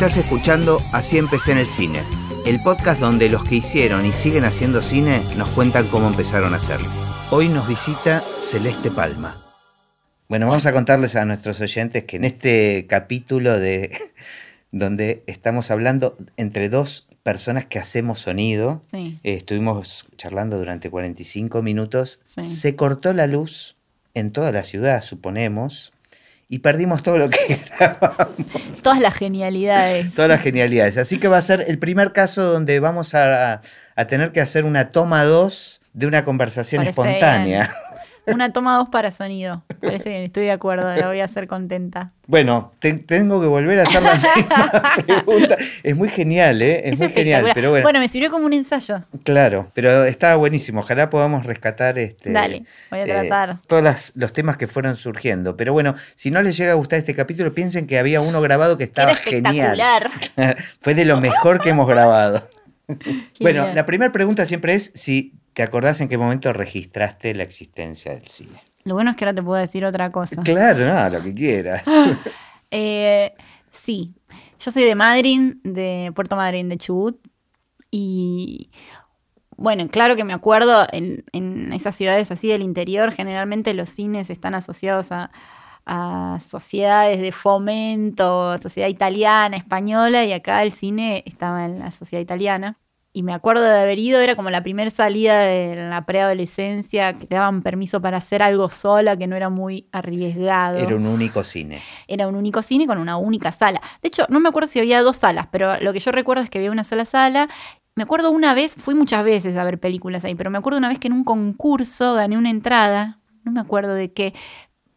Estás escuchando Así empecé en el cine, el podcast donde los que hicieron y siguen haciendo cine nos cuentan cómo empezaron a hacerlo. Hoy nos visita Celeste Palma. Bueno, vamos a contarles a nuestros oyentes que en este capítulo de donde estamos hablando entre dos personas que hacemos sonido, Sí. eh, estuvimos charlando durante 45 minutos, Sí. se cortó la luz en toda la ciudad, suponemos, y perdimos todo lo que grabamos. Todas las genialidades. Todas las genialidades. Así que va a ser el primer caso donde vamos a, a tener que hacer una toma 2 de una conversación Parece espontánea. Una toma dos para sonido. Parece bien, estoy de acuerdo, la voy a hacer contenta. Bueno, te- tengo que volver a hacer la misma pregunta. Es muy genial, ¿eh? Es, muy genial, pero bueno, me sirvió como un ensayo. claro, pero estaba buenísimo. Ojalá podamos rescatar este. Dale, voy a tratar. todos las- los temas que fueron surgiendo. Pero bueno, si no les llega a gustar este capítulo, piensen que había uno grabado que estaba Era genial. Fue de lo mejor que hemos grabado. Bueno, la primera pregunta siempre es si te acordás en qué momento registraste la existencia del cine. Lo bueno es que ahora te puedo decir otra cosa. Claro, no, lo que quieras. Eh, sí, yo soy de Madryn, de Puerto Madryn, de Chubut. Y bueno, claro que me acuerdo en, en esas ciudades así del interior, generalmente los cines están asociados a, a sociedades de fomento, sociedad italiana, española, y acá el cine estaba en la sociedad italiana. Y me acuerdo de haber ido, era como la primera salida de la preadolescencia, que te daban permiso para hacer algo sola, que no era muy arriesgado. Era un único cine. Era un único cine con una única sala. De hecho, no me acuerdo si había dos salas, pero lo que yo recuerdo es que había una sola sala. Me acuerdo una vez, fui muchas veces a ver películas ahí, pero me acuerdo una vez que en un concurso gané una entrada, no me acuerdo de qué,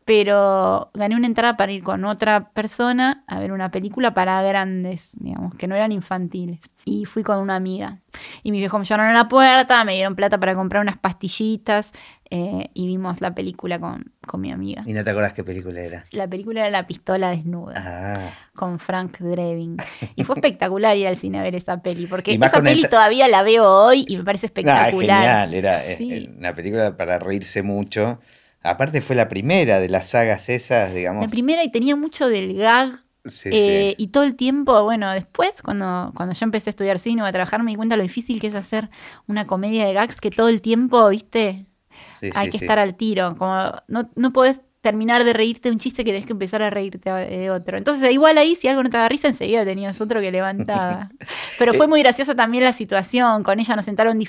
pero gané una entrada para ir con otra persona a ver una película para grandes, digamos, que no eran infantiles. Y fui con una amiga. Y mis viejos me llevaron a la puerta, me dieron plata para comprar unas pastillitas eh, y vimos la película con, con mi amiga. Y no te acordás qué película era. La película era La pistola desnuda Ah, con Frank Drebin. Y fue espectacular ir al cine a ver esa peli, porque esa el peli todavía la veo hoy y me parece ah, es espectacular. genial. Era eh, Sí. eh, una película para reírse mucho. Aparte fue la primera de las sagas esas, digamos. La primera y tenía mucho del gag. Sí, eh, sí. Y todo el tiempo, bueno, después, cuando, cuando yo empecé a estudiar cine o a trabajar, me di cuenta lo difícil que es hacer una comedia de gags que todo el tiempo, viste, Sí, hay que estar al tiro. Como no, no podés terminar de reírte de un chiste que tenés que empezar a reírte de otro. Entonces, igual ahí, si algo no te da risa, enseguida tenías otro que levantaba. Pero fue muy graciosa también la situación. Con ella nos sentaron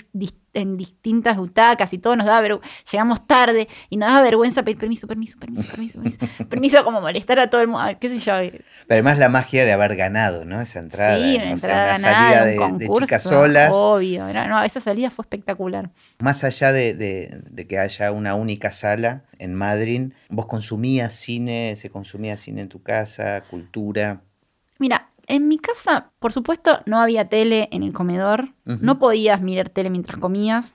en distintas butacas y todo nos daba vergüenza. Llegamos tarde y nos daba vergüenza pedir permiso, permiso, permiso, permiso, permiso. permiso como molestar a todo el mundo. ¿Qué sé yo? Pero además la magia de haber ganado, ¿no? Esa entrada. sí, una sea, entrada una ganada, salida de, de concurso, chicas solas. Obvio. No, esa salida fue espectacular. Más allá de, de- de que haya una única sala en Madrid, vos consumías cine, se consumía cine en tu casa, cultura. Mira, en mi casa, por supuesto, no había tele en el comedor. No podías mirar tele mientras comías.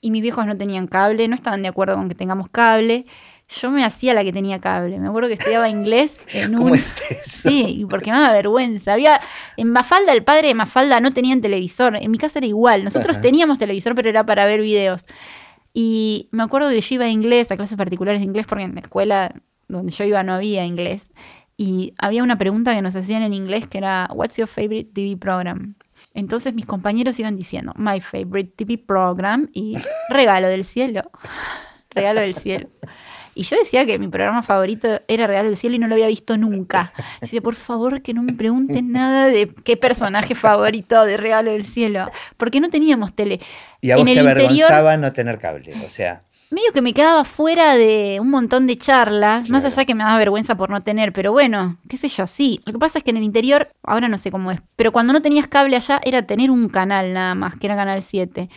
Y mis viejos no tenían cable, no estaban de acuerdo con que tengamos cable. Yo me hacía la que tenía cable. Me acuerdo que estudiaba inglés en ¿Cómo un... es eso? Sí, porque me daba vergüenza. Había en Mafalda, el padre de Mafalda no tenían televisor. En mi casa era igual. Nosotros Ajá. teníamos televisor, pero era para ver videos. Y me acuerdo que yo iba a inglés, a clases particulares de inglés, porque en la escuela donde yo iba no había inglés. Y había una pregunta que nos hacían en inglés que era, What's your favorite TV program? Entonces mis compañeros iban diciendo, My favorite TV program y Regalo del Cielo. Regalo del Cielo. Y yo decía que mi programa favorito era Regalo del Cielo y no lo había visto nunca. Decía, por favor, que no me pregunten nada de qué personaje favorito de Regalo del Cielo. Porque no teníamos tele. Y a vos En te interior- avergonzaba no tener cable, o sea, medio que me quedaba fuera de un montón de charlas, más allá que me daba vergüenza por no tener, pero bueno, qué sé yo, sí. Lo que pasa es que en el interior, ahora no sé cómo es, pero cuando no tenías cable allá era tener un canal nada más, que era Canal 7.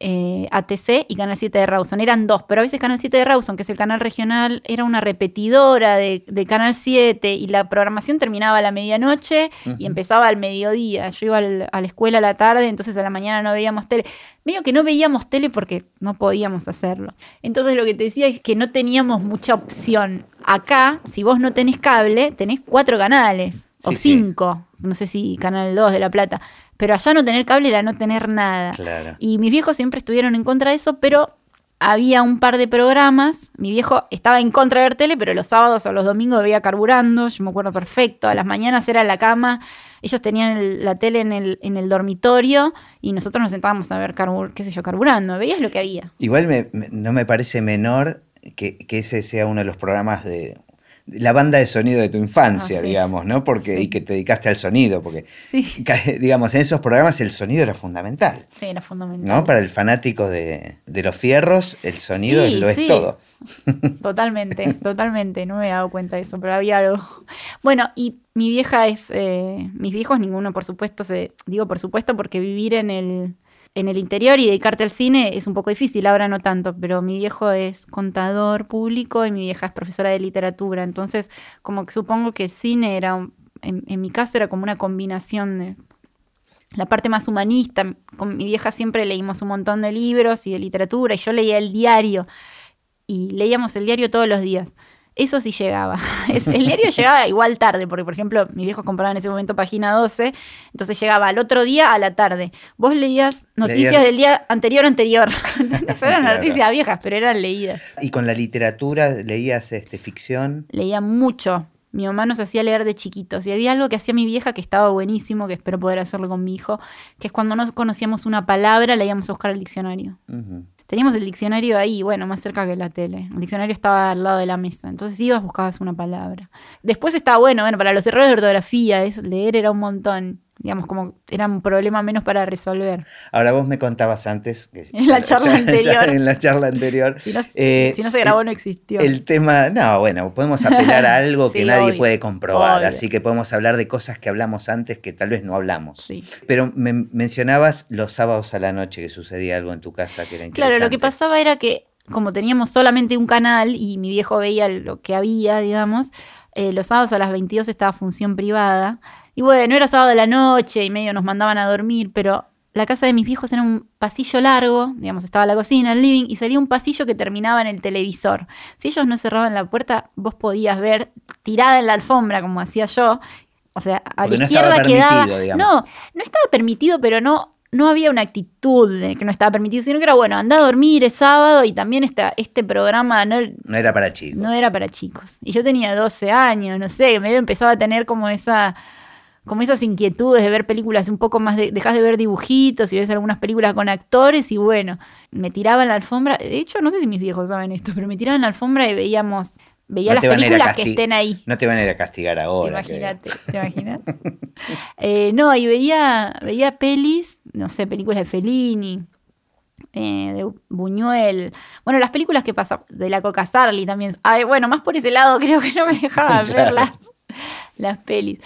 Eh, ATC y Canal 7 de Rawson. Eran dos, pero a veces Canal 7 de Rawson, que es el canal regional, era una repetidora de, de Canal 7 y la programación terminaba a la medianoche y empezaba al mediodía. Yo iba al- a la escuela a la tarde, entonces a la mañana no veíamos tele. Medio que no veíamos tele porque no podíamos hacerlo. Entonces lo que te decía es que no teníamos mucha opción. Acá, si vos no tenés cable, tenés cuatro canales. o sí. cinco. No sé si Canal 2 de La Plata. Pero allá no tener cable era no tener nada. claro. Y mis viejos siempre estuvieron en contra de eso, pero había un par de programas. Mi viejo estaba en contra de ver tele, pero los sábados o los domingos veía carburando. Yo me acuerdo perfecto. A las mañanas era en la cama. Ellos tenían el- la tele en el, en el dormitorio y nosotros nos sentábamos a ver, carbur, qué sé yo, carburando. Veías lo que había. Igual me- me- no me parece menor que, que ese sea uno de los programas de de la banda de sonido de tu infancia, Ah, sí. digamos, ¿no? Porque, Sí. Y que te dedicaste al sonido, porque, Sí, digamos, en esos programas el sonido era fundamental, sí era fundamental. ¿no? Para el fanático de, de los fierros, el sonido lo es todo. Totalmente, totalmente. No me he dado cuenta de eso, pero había algo. Bueno, y mi vieja es. eh, mis viejos, ninguno, por supuesto, se, digo por supuesto, porque vivir en el, en el interior y dedicarte al cine es un poco difícil, ahora no tanto, pero mi viejo es contador público y mi vieja es profesora de literatura. Entonces, como que supongo que el cine era. un- En, en mi caso era como una combinación de la parte más humanista. Con mi vieja siempre leímos un montón de libros y de literatura, y yo leía el diario y leíamos el diario todos los días. Eso sí llegaba. El diario llegaba igual tarde, porque por ejemplo, mis viejos compraban en ese momento página 12, entonces llegaba al otro día a la tarde. Vos leías noticias del día anterior anterior. ¿Entendés? Eran Claro. noticias viejas, pero eran leídas. Y con la literatura leías este, ficción. Leía mucho. Mi mamá nos hacía leer de chiquitos. Y había algo que hacía mi vieja que estaba buenísimo, que espero poder hacerlo con mi hijo, que es cuando no conocíamos una palabra, la íbamos a buscar al diccionario. Teníamos el diccionario ahí, bueno, más cerca que la tele. El diccionario estaba al lado de la mesa. Entonces ibas, buscabas una palabra. Después estaba bueno, bueno, para los errores de ortografía, es- leer era un montón. Digamos, como era un problema menos para resolver. Ahora vos me contabas antes, que En la charla anterior. en la charla anterior, Si no, eh, si no se grabó, no existió. El tema, no, bueno, podemos apelar a algo que nadie obvio, puede comprobar, obvio. así que podemos hablar de cosas que hablamos antes que tal vez no hablamos. Sí. Pero me mencionabas los sábados a la noche que sucedía algo en tu casa que era interesante. Claro, lo que pasaba era que como teníamos solamente un canal y mi viejo veía lo que había, digamos, eh, los sábados a las 22 estaba función privada. Y bueno, era sábado de la noche y medio nos mandaban a dormir, pero la casa de mis viejos era un pasillo largo, digamos, estaba la cocina, el living, y salía un pasillo que terminaba en el televisor. Si ellos no cerraban la puerta, vos podías ver tirada en la alfombra, como hacía yo. O sea, a Porque la no estaba izquierda quedaba. No, no estaba permitido, pero no, no había una actitud de que no estaba permitido, sino que era bueno, anda a dormir, es sábado y también esta, este programa no, No era para chicos. no era para chicos. Y yo tenía 12 años, no sé, medio empezaba a tener como esa como esas inquietudes de ver películas un poco más de, dejas de ver dibujitos y ves algunas películas con actores y bueno, me tiraba en la alfombra, de hecho no sé si mis viejos saben esto, pero me tiraban en la alfombra y veíamos veía No las películas que estén ahí. No te van a ir a castigar ahora. Imagínate, ¿te imaginas? Eh, no, y veía, veía pelis, no sé, películas de Fellini, eh, de Buñuel. Bueno, las películas que pasan, de la Coca Sarli también. Ay, bueno, más por ese lado creo que no me dejaban ver Claro. las, las pelis.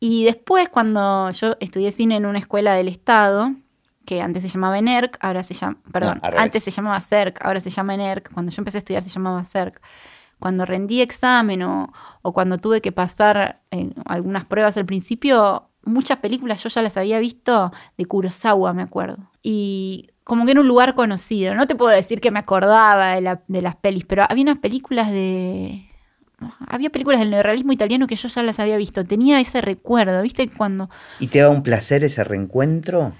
Y después, cuando yo estudié cine en una escuela del Estado, que antes se llamaba ENERC, ahora se llama, perdón, antes se llamaba CERC, ahora se llama ENERC, cuando yo empecé a estudiar se llamaba CERC. Cuando rendí examen o, o cuando tuve que pasar eh, algunas pruebas al principio, muchas películas yo ya las había visto de Kurosawa, me acuerdo. Y como que era un lugar conocido. No te puedo decir que me acordaba de, la- de las pelis, pero había unas películas de... Había películas del neorrealismo italiano que yo ya las había visto. Tenía ese recuerdo, ¿viste? Cuando ¿Y te da un placer ese reencuentro?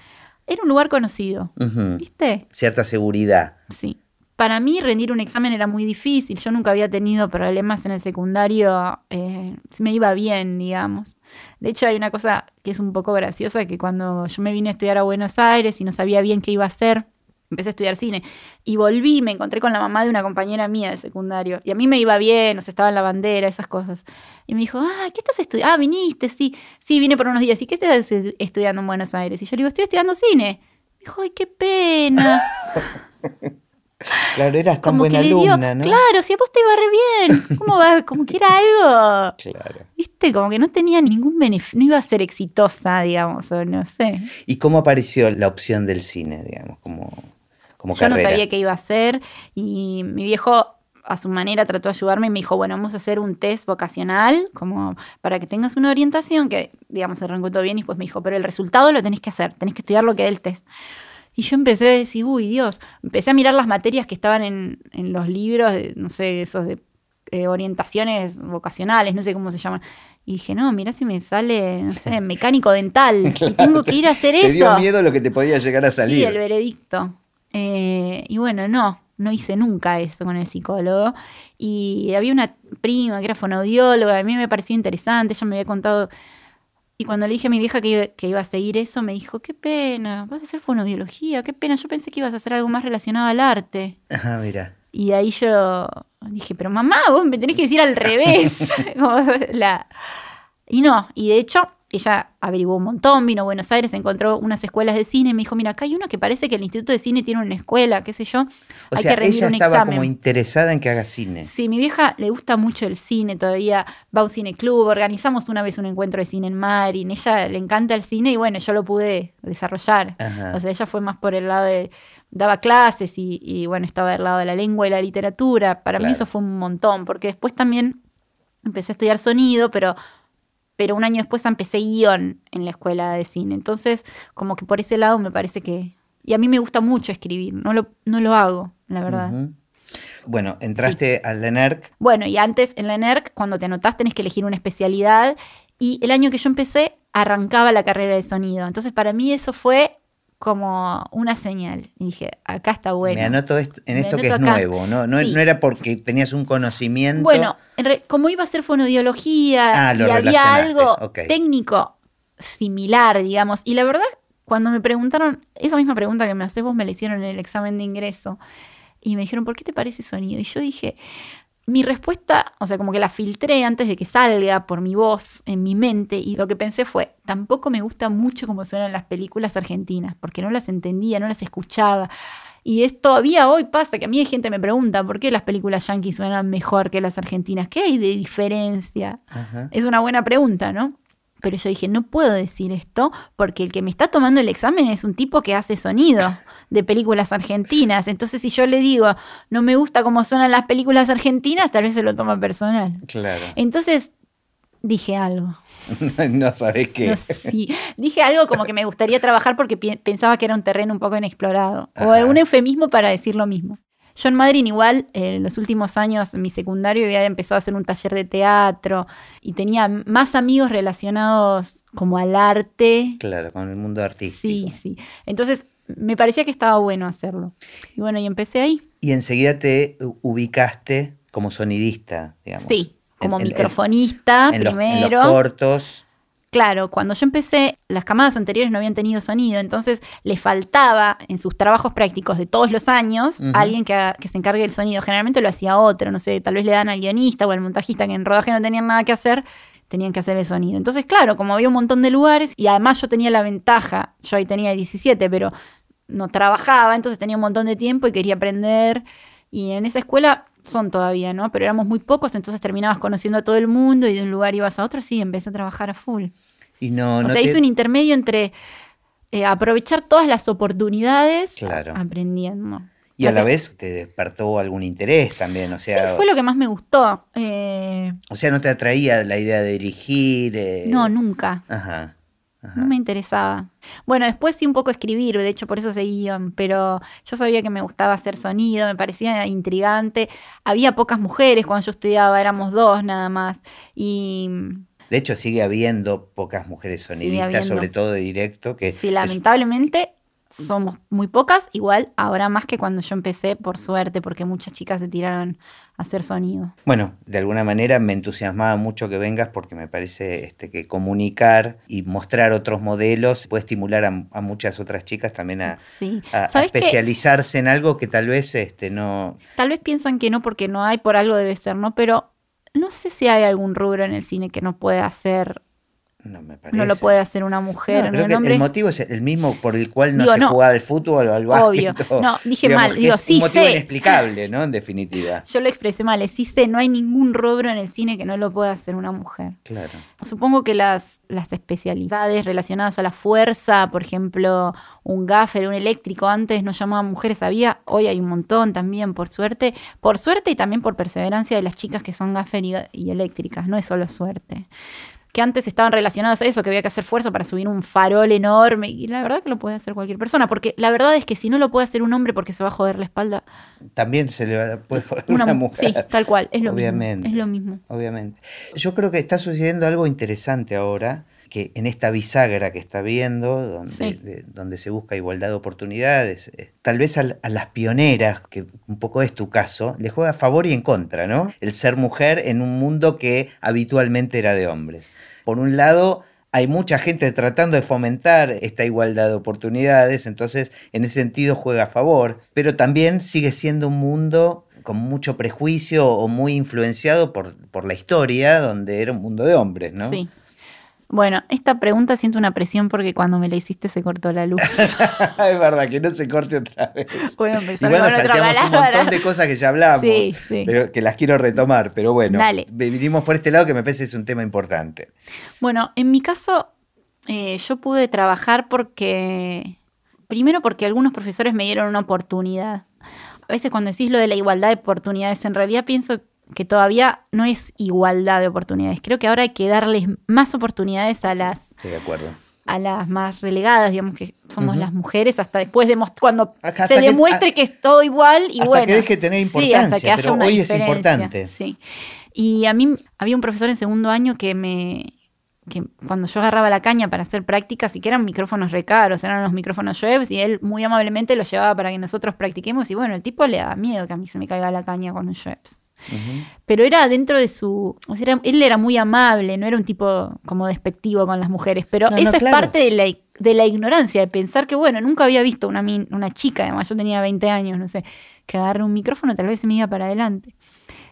era un lugar conocido. ¿viste? Cierta seguridad. Sí. Para mí rendir un examen era muy difícil. Yo nunca había tenido problemas en el secundario. eh, me iba bien, digamos. De hecho, hay una cosa que es un poco graciosa, que cuando yo me vine a estudiar a Buenos Aires y no sabía bien qué iba a hacer, empecé a estudiar cine. Y volví, me encontré con la mamá de una compañera mía del secundario. Y a mí me iba bien, o sea, estaba en la bandera, esas cosas. Y me dijo, ah, ¿qué estás estudiando? Ah, viniste, sí. Sí, vine por unos días. ¿Y qué estás estudiando en Buenos Aires? Y yo le digo, estoy estudiando cine. Me dijo, ay, qué pena. Claro, eras tan como buena que alumna, ¿no? claro, si a vos te iba re bien, ¿cómo va? Como que era algo, Claro. viste, como que no tenía ningún beneficio, no iba a ser exitosa, digamos, o no sé. ¿Y cómo apareció la opción del cine, digamos, como, como Yo no sabía qué iba a hacer y mi viejo a su manera trató de ayudarme y me dijo, bueno, vamos a hacer un test vocacional como para que tengas una orientación que, digamos, se arrancó todo bien y después me dijo, pero el resultado lo tenés que hacer, tenés que estudiar lo que dé el test. Y yo empecé a decir, uy, Dios, empecé a mirar las materias que estaban en, en los libros, de, no sé, esos de eh, orientaciones vocacionales, no sé cómo se llaman. Y dije, no, mirá si me sale, no sé, mecánico dental. y tengo que ir a hacer Te eso. dio miedo lo que te podía llegar a Sí, salir. el veredicto. Eh, y bueno, no. no hice nunca eso con el psicólogo. Y había una prima que era fonoaudióloga, a mí me pareció interesante, ella me había contado. Y cuando le dije a mi vieja que iba, que iba a seguir eso, me dijo, qué pena, vas a hacer fonoaudiología, qué pena, yo pensé que ibas a hacer algo más relacionado al arte. Ah, mira. Y ahí yo dije, pero mamá, vos me tenés que decir al revés. La... Y no, y de hecho ella averiguó un montón, vino a Buenos Aires, encontró unas escuelas de cine y me dijo, mira, acá hay una que parece que el Instituto de Cine tiene una escuela, qué sé yo. O hay sea, que rendir ella un estaba examen. como interesada en que haga cine. Sí, mi vieja le gusta mucho el cine, todavía va a un cine club, organizamos una vez un encuentro de cine en Marin, ella le encanta el cine y bueno, yo lo pude desarrollar. Ajá. O sea, ella fue más por el lado de, daba clases y, y, bueno, estaba del lado de la lengua y la literatura. Para mí eso fue un montón, porque después también empecé a estudiar sonido, pero, pero un año después empecé guion en la escuela de cine. Entonces, como que por ese lado me parece que... Y a mí me gusta mucho escribir, no lo, no lo hago, la verdad. Bueno, entraste al DENERC. Bueno, y antes en la NERC, cuando te anotás, tenés que elegir una especialidad. Y el año que yo empecé, arrancaba la carrera de sonido. Entonces, para mí eso fue como una señal. Y dije, acá está bueno. Me anoto est- en esto que es acá. nuevo, ¿no? No, Sí. no era porque tenías un conocimiento. Bueno, como iba a ser fonodiología Ah, y había algo técnico similar, digamos. Y la verdad, cuando me preguntaron, esa misma pregunta que me haces vos me la hicieron en el examen de ingreso. Y me dijeron, ¿por qué te parece sonido? Y yo dije, mi respuesta, o sea, como que la filtré antes de que salga por mi voz en mi mente. Y lo que pensé fue, tampoco me gusta mucho cómo suenan las películas argentinas, porque no las entendía, no las escuchaba. Y es todavía hoy pasa que a mí hay gente que me pregunta por qué las películas yankees suenan mejor que las argentinas. ¿Qué hay de diferencia? Ajá. Es una buena pregunta, ¿no? Pero yo dije, no puedo decir esto porque el que me está tomando el examen es un tipo que hace sonido de películas argentinas. Entonces, si yo le digo, no me gusta cómo suenan las películas argentinas, tal vez se lo toma personal. Claro. Entonces, dije algo. no sabes qué. No sí. Dije algo como que me gustaría trabajar porque pensaba que era un terreno un poco inexplorado. Ajá. O un eufemismo para decir lo mismo. Yo en Madrid igual, eh, en los últimos años, en mi secundario había empezado a hacer un taller de teatro y tenía más amigos relacionados como al arte. Claro, con el mundo artístico. Sí, sí. Entonces me parecía que estaba bueno hacerlo. Y bueno, y empecé ahí. Y enseguida te ubicaste como sonidista, digamos. Sí, como En- microfonista en los- en los, primero. cortos. Claro, cuando yo empecé, las camadas anteriores no habían tenido sonido, entonces le faltaba en sus trabajos prácticos de todos los años Ujú. alguien que, que se encargue del sonido. Generalmente lo hacía otro, no sé, tal vez le dan al guionista o al montajista que en rodaje no tenían nada que hacer, tenían que hacer el sonido. Entonces, claro, como había un montón de lugares y además yo tenía la ventaja, yo ahí tenía 17, pero no trabajaba, entonces tenía un montón de tiempo y quería aprender. Y en esa escuela son todavía, ¿no? Pero éramos muy pocos, entonces terminabas conociendo a todo el mundo y de un lugar ibas a otro, sí, empecé a trabajar a full. Y no, o no sea, te- hice un intermedio entre eh, aprovechar todas las oportunidades Claro. aprendiendo. Y a la vez te despertó algún interés también, o sea, sí, fue lo que más me gustó. Eh, o sea, no te atraía la idea de dirigir. eh, no, nunca. Ajá. ajá. No me interesaba. Bueno, después sí un poco escribir, de hecho por eso seguí guion, pero yo sabía que me gustaba hacer sonido, me parecía intrigante. Había pocas mujeres cuando yo estudiaba, éramos dos nada más. Y De hecho, sigue habiendo pocas mujeres sonidistas, sobre todo de directo, que sí, es- lamentablemente somos muy pocas, igual ahora más que cuando yo empecé, por suerte, porque muchas chicas se tiraron a hacer sonido. Bueno, de alguna manera me entusiasmaba mucho que vengas porque me parece este, que comunicar y mostrar otros modelos puede estimular a, a muchas otras chicas también a, Sí. a- a ¿Sabes qué? especializarse en algo que tal vez este, no... Tal vez piensan que no porque no hay, por algo debe ser, ¿no? Pero no sé si hay algún rubro en el cine que no pueda hacer, No me parece. no lo puede hacer una mujer, No, creo Un que hombre- el motivo es el mismo por el cual no Digo, se no. jugaba al fútbol o al básquet. Obvio. No, dije digamos, mal. Digo, es sí un motivo sé. inexplicable, ¿no? En definitiva. Yo lo expresé mal, es, sí sé, no hay ningún rubro en el cine que no lo pueda hacer una mujer. Claro. Supongo que las, las especialidades relacionadas a la fuerza, por ejemplo, un gaffer, un eléctrico, antes no llamaban mujeres, había, hoy hay un montón también, por suerte. Por suerte y también por perseverancia de las chicas que son gaffer y, y eléctricas, no es solo suerte. Que antes estaban relacionadas a eso, que había que hacer fuerza para subir un farol enorme, y la verdad que lo puede hacer cualquier persona, porque la verdad es que si no lo puede hacer un hombre porque se va a joder la espalda, También se le va- puede joder una, una, mu- mujer. Sí, tal cual, es lo Obviamente. mismo. Es lo mismo. Obviamente. Yo creo que está sucediendo algo interesante ahora, que en esta bisagra que está viendo, donde, Sí. de- donde se busca igualdad de oportunidades, eh, tal vez a, las pioneras, que un poco es tu caso, le juega a favor y en contra, ¿no? El ser mujer en un mundo que habitualmente era de hombres. Por un lado, hay mucha gente tratando de fomentar esta igualdad de oportunidades, entonces en ese sentido juega a favor, pero también sigue siendo un mundo con mucho prejuicio o muy influenciado por, por la historia, donde era un mundo de hombres, ¿no? Sí. Bueno, esta pregunta siento una presión porque cuando me la hiciste se cortó la luz. es verdad, que no se corte otra vez. A empezar Igual nos salteamos un montón de cosas que ya hablamos, Sí, sí. pero que las quiero retomar, pero bueno, Dale. vinimos por este lado que me parece es un tema importante. Bueno, en mi caso, eh, yo pude trabajar porque, primero porque algunos profesores me dieron una oportunidad. A veces cuando decís lo de la igualdad de oportunidades, en realidad pienso que todavía no es igualdad de oportunidades. Creo que ahora hay que darles más oportunidades a las, Estoy de acuerdo. a las más relegadas, digamos que somos las mujeres, hasta después de cuando Hasta se que- demuestre a- que es todo igual y hasta bueno. que deje de tener Sí, importancia, hasta que haya pero una hoy es importante. Sí. Y a mí había un profesor en segundo año que me que cuando yo agarraba la caña para hacer prácticas y que eran micrófonos recaros, eran los micrófonos Schweppes y él muy amablemente los llevaba para que nosotros practiquemos y bueno, el tipo le da miedo que a mí se me caiga la caña con un Pero era dentro de su... O sea, era- él era muy amable, no era un tipo como despectivo con las mujeres, pero No, no, eso es parte de la, de la ignorancia, de pensar que, bueno, nunca había visto una, una chica, además yo tenía 20 años, no sé, que agarre un micrófono tal vez se me iba para adelante.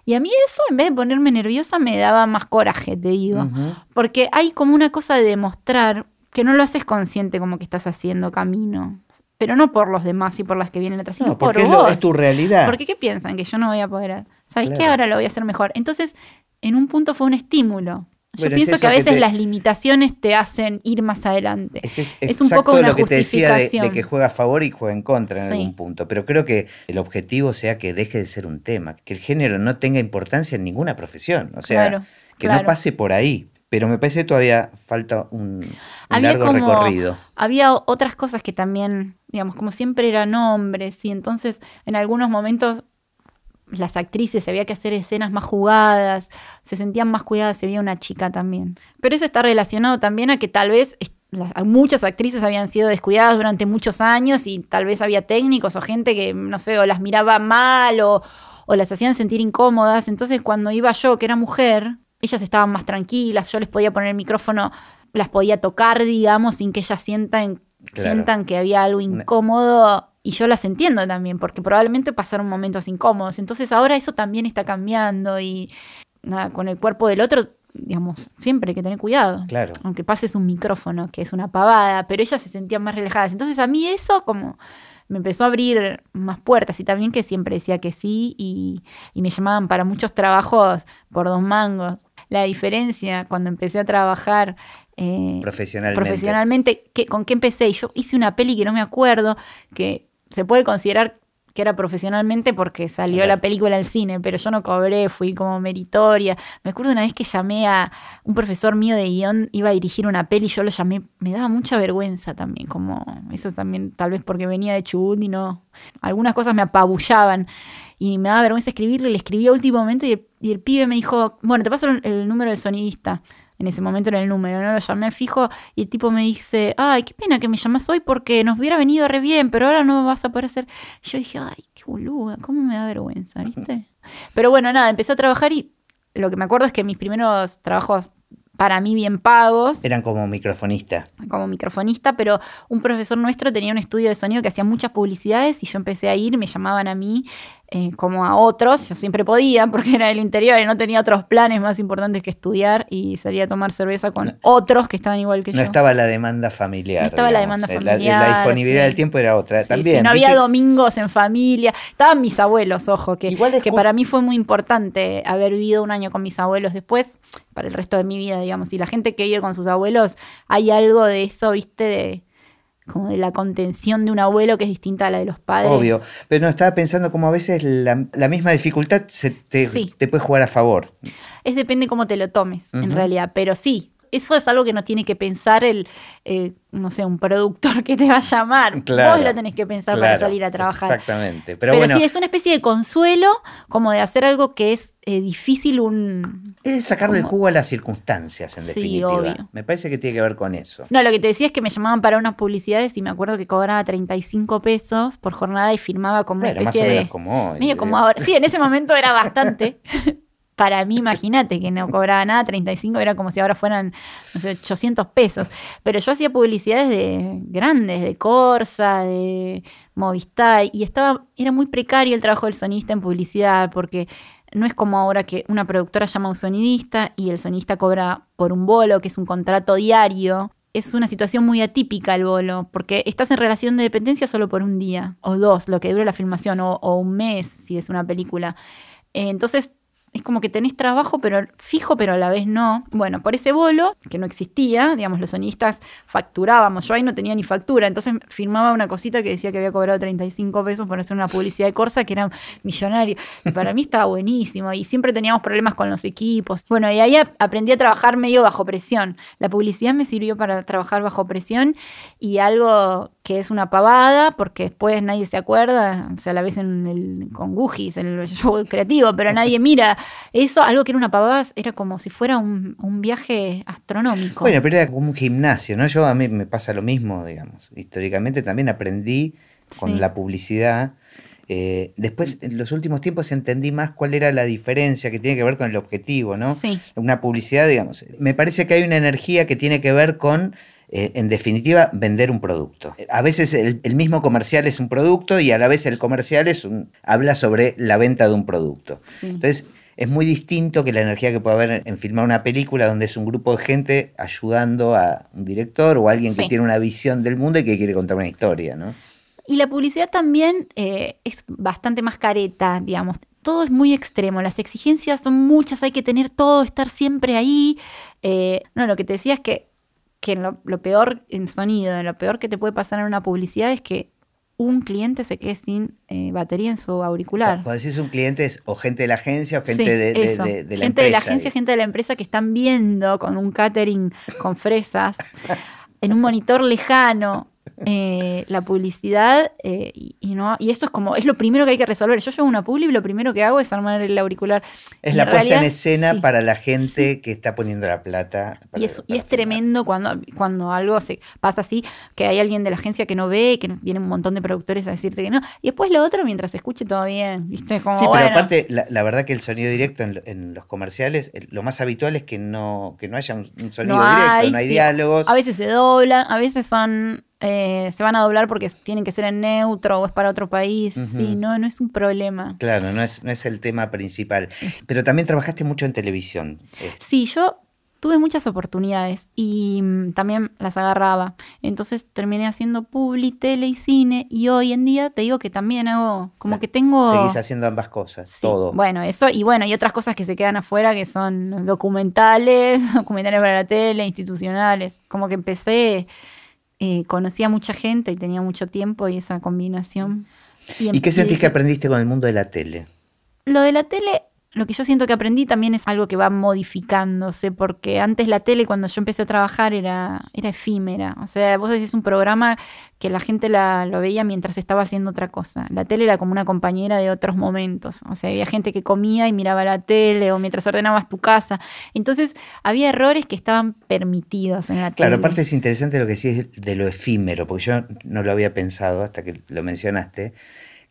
Y a mí eso, en vez de ponerme nerviosa, me daba más coraje, te digo. Porque hay como una cosa de demostrar que no lo haces consciente como que estás haciendo camino. Pero no por los demás y por las que vienen atrás, sino No, por porque es, lo- vos. es tu realidad. Porque ¿qué piensan? Que yo no voy a poder... ¿Sabes qué? Claro. Ahora lo voy a hacer mejor. Entonces, en un punto fue un estímulo. Yo Bueno, es pienso que a que veces te- las limitaciones te hacen ir más adelante. Ese es, Es un poco una lo que te decía de, que juega a favor y juega en contra en Sí. algún punto. Pero creo que el objetivo sea que deje de ser un tema, que el género no tenga importancia en ninguna profesión. O sea, Claro, que claro. no pase por ahí. Pero me parece que todavía falta un, un Había largo como- recorrido. Había otras cosas que también, digamos, como siempre eran hombres y entonces en algunos momentos las actrices había que hacer escenas más jugadas, se sentían más cuidadas, se veía una chica también. Pero eso está relacionado también a que tal vez las- muchas actrices habían sido descuidadas durante muchos años y tal vez había técnicos o gente que, no sé, o las miraba mal o, o las hacían sentir incómodas. Entonces cuando iba yo, que era mujer, ellas estaban más tranquilas, yo les podía poner el micrófono, las podía tocar, digamos, sin que ellas sientan, Claro. sientan que había algo incómodo. Y yo las entiendo también, porque probablemente pasaron momentos incómodos. Entonces ahora eso también está cambiando y nada, con el cuerpo del otro, digamos, siempre hay que tener cuidado. Claro. Aunque pases un micrófono, que es una pavada, pero ellas se sentían más relajadas. Entonces a mí eso como me empezó a abrir más puertas y también que siempre decía que sí y, y me llamaban para muchos trabajos por dos mangos. La diferencia cuando empecé a trabajar eh, Profesionalmente. profesionalmente, ¿qué- ¿con qué empecé? Y yo hice una peli que no me acuerdo, que se puede considerar que era profesionalmente porque salió Claro. la película al cine, pero yo no cobré, fui como meritoria. Me acuerdo una vez que llamé a un profesor mío de guion, iba a dirigir una peli, yo lo llamé, me daba mucha vergüenza también, como eso también, tal vez porque venía de Chubut y no, algunas cosas me apabullaban y me daba vergüenza escribirle, le escribí a último momento y el, y el pibe me dijo, bueno, te paso el, el número del sonidista. En ese momento era el número, ¿no? Lo llamé al fijo y el tipo me dice, ay, qué pena que me llamas hoy porque nos hubiera venido re bien, pero ahora no vas a poder hacer. Yo dije, ay, qué boluda, cómo me da vergüenza, ¿viste? Pero bueno, nada, empecé a trabajar y lo que me acuerdo es que mis primeros trabajos para mí bien pagos, Eran como microfonista. como microfonista, pero un profesor nuestro tenía un estudio de sonido que hacía muchas publicidades y yo empecé a ir, me llamaban a mí eh, como a otros, yo siempre podía porque era del interior y no tenía otros planes más importantes que estudiar y salía a tomar cerveza con No. otros que estaban igual que No yo. estaba la demanda familiar. No estaba la demanda La- familiar, La, disponibilidad sí. del tiempo era otra. Sí, También. sí, no había domingos en familia. Estaban mis abuelos, ojo, que, Igual es que para mí fue muy importante haber vivido un año con mis abuelos después, para el resto de mi vida, digamos. Y la gente que vive con sus abuelos, hay algo de eso, viste, de como de la contención de un abuelo que es distinta a la de los padres. Obvio, pero no estaba pensando como a veces la, la misma dificultad se te, Sí. te puede jugar a favor. Es depende cómo te lo tomes, en realidad. Pero sí, eso es algo que no tiene que pensar el, eh, no sé, un productor que te va a llamar. Claro, Vos lo tenés que pensar para salir a trabajar. Exactamente. Pero, Pero, bueno, sí, es una especie de consuelo, como de hacer algo que es eh, difícil, un... es sacarle el como- jugo a las circunstancias, en Sí, definitiva. obvio. Me parece que tiene que ver con eso. No, lo que te decía es que me llamaban para unas publicidades y me acuerdo que cobraba 35 pesos por jornada y firmaba como una Bueno, más o especie de... menos como hoy. Medio como ahora. Sí, en ese momento era bastante. Para mí, imagínate que no cobraba nada, 35 era como si ahora fueran, no sé, 800 pesos. Pero yo hacía publicidades de grandes, de Corsa, de Movistar, y estaba, era muy precario el trabajo del sonista en publicidad, porque no es como ahora que una productora llama a un sonidista y el sonista cobra por un bolo, que es un contrato diario. Es una situación muy atípica el bolo, porque estás en relación de dependencia solo por un día, o dos, lo que dure la filmación, o, o un mes, si es una película. Eh, Entonces, es como que tenés trabajo pero fijo, pero a la vez no. Bueno, por ese bolo, que no existía, digamos, los sonistas facturábamos. Yo ahí no tenía ni factura, entonces firmaba una cosita que decía que había cobrado 35 pesos por hacer una publicidad de Corsa, que era millonario. Y para mí estaba buenísimo y siempre teníamos problemas con los equipos. Bueno, y ahí ap- aprendí a trabajar medio bajo presión. La publicidad me sirvió para trabajar bajo presión y algo que es una pavada, porque después nadie se acuerda, o sea, la ves en el, con Gugis, en el show creativo, pero nadie mira. Eso, algo que era una pavada, era como si fuera un, un viaje astronómico. Bueno, pero era como un gimnasio, ¿no? Yo a mí me pasa lo mismo, digamos. Históricamente también aprendí con Sí. la publicidad. Eh, después, en los últimos tiempos entendí más cuál era la diferencia que tiene que ver con el objetivo, ¿no? Sí. Una publicidad, digamos. Me parece que hay una energía que tiene que ver con, eh, en definitiva, vender un producto. A veces el, el mismo comercial es un producto y a la vez el comercial es un, habla sobre la venta de un producto. Sí. Entonces, es muy distinto que la energía que puede haber en filmar una película donde es un grupo de gente ayudando a un director o alguien que Sí. tiene una visión del mundo y que quiere contar una historia, ¿no? Y la publicidad también eh, es bastante más careta, digamos. Todo es muy extremo, las exigencias son muchas, hay que tener todo, estar siempre ahí. Eh, no, lo que te decía es que, que lo, lo peor en sonido, lo peor que te puede pasar en una publicidad es que un cliente se quede sin eh, batería en su auricular. Cuando decís un cliente es o gente de la agencia o gente Sí, de, de- eso. de- de la gente de la empresa, agencia, gente de la empresa que están viendo con un catering con fresas en un monitor lejano eh, la publicidad eh, y, y no y esto es como es lo primero que hay que resolver. Yo llevo una publi y lo primero que hago es armar el auricular. Es la en puesta en realidad, escena sí. para la gente que está poniendo la plata. para- Y es, y tremendo cuando, cuando algo se pasa así, que hay alguien de la agencia que no ve, que viene un montón de productores a decirte que no. Y después lo otro, mientras se escuche todo bien, ¿viste? Como, Sí, pero bueno, aparte, la, la verdad que el sonido directo en, lo- en los comerciales, el- lo más habitual es que no, que no haya un, un sonido No directo, no hay sí. diálogos. A veces se doblan, a veces son. Eh, se van a doblar porque tienen que ser en neutro o es para otro país. Sí, no, no es un problema. Claro, no es, no es el tema principal. Pero también trabajaste mucho en televisión. Eh, Sí, yo tuve muchas oportunidades y mm, también las agarraba. Entonces terminé haciendo publi, tele y cine. Y hoy en día te digo que también hago. Como que tengo. Seguís haciendo ambas cosas, Sí, todo. Bueno, eso y bueno, y otras cosas que se quedan afuera que son documentales, documentales para la tele, institucionales. Como que empecé, eh, conocí a mucha gente y tenía mucho tiempo y esa combinación. ¿Y qué em- sentís que aprendiste con el mundo de la tele? Lo de la tele, lo que yo siento que aprendí también es algo que va modificándose, porque antes la tele cuando yo empecé a trabajar era, era efímera. O sea, vos decís un programa que la gente la, lo veía mientras estaba haciendo otra cosa. La tele era como una compañera de otros momentos. O sea, había gente que comía y miraba la tele o mientras ordenabas tu casa. Entonces, había errores que estaban permitidos en la tele. Claro, aparte es interesante lo que decís de lo efímero, porque yo no lo había pensado hasta que lo mencionaste,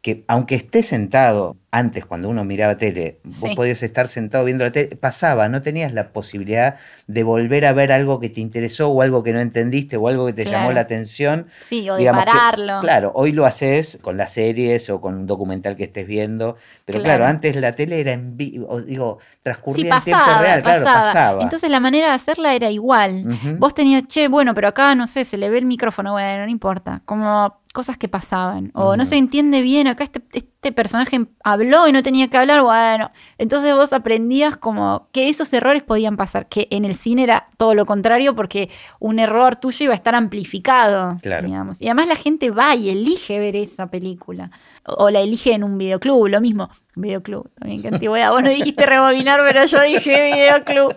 que aunque estés sentado, antes cuando uno miraba tele, vos Sí. podías estar sentado viendo la tele, pasaba, no tenías la posibilidad de volver a ver algo que te interesó o algo que no entendiste o algo que te llamó la atención. Sí, o de Digamos que, pararlo. claro, hoy lo haces con las series o con un documental que estés viendo, pero claro, Claro. antes la tele era en vivo, digo, Sí, transcurría en tiempo real, claro, pasaba. Entonces la manera de hacerla era igual. Vos tenías, che, bueno, pero acá, no sé, se le ve el micrófono, bueno, no importa. Como cosas que pasaban. O no se entiende bien, acá este, este personaje habló y no tenía que hablar, bueno. Entonces vos aprendías como que esos errores podían pasar, que en el cine era todo lo contrario porque un error tuyo iba a estar amplificado. Claro. digamos. Y además la gente va y elige ver esa película. O, o la elige en un videoclub, lo mismo. Videoclub, también qué antigüedad. Vos no dijiste rebobinar, pero yo dije videoclub.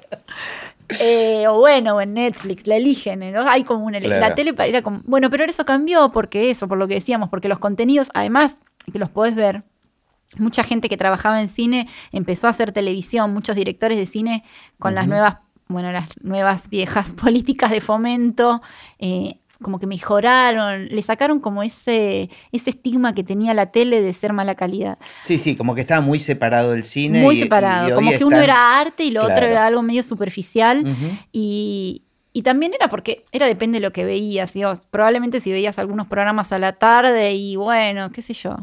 Eh, o bueno, en Netflix, la eligen, ¿no? Hay como una... Claro. La tele era como... Bueno, pero eso cambió porque eso, por lo que decíamos, porque los contenidos, además, que los podés ver, mucha gente que trabajaba en cine empezó a hacer televisión, muchos directores de cine con las nuevas, bueno, las nuevas viejas políticas de fomento, eh, como que mejoraron, le sacaron como ese, ese estigma que tenía la tele de ser mala calidad. Sí, sí, como que estaba muy separado el cine. Muy y- separado, y como que uno era arte y lo otro era algo medio superficial. Y, y también era porque era depende de lo que veías. probablemente si veías algunos programas a la tarde y bueno, qué sé yo.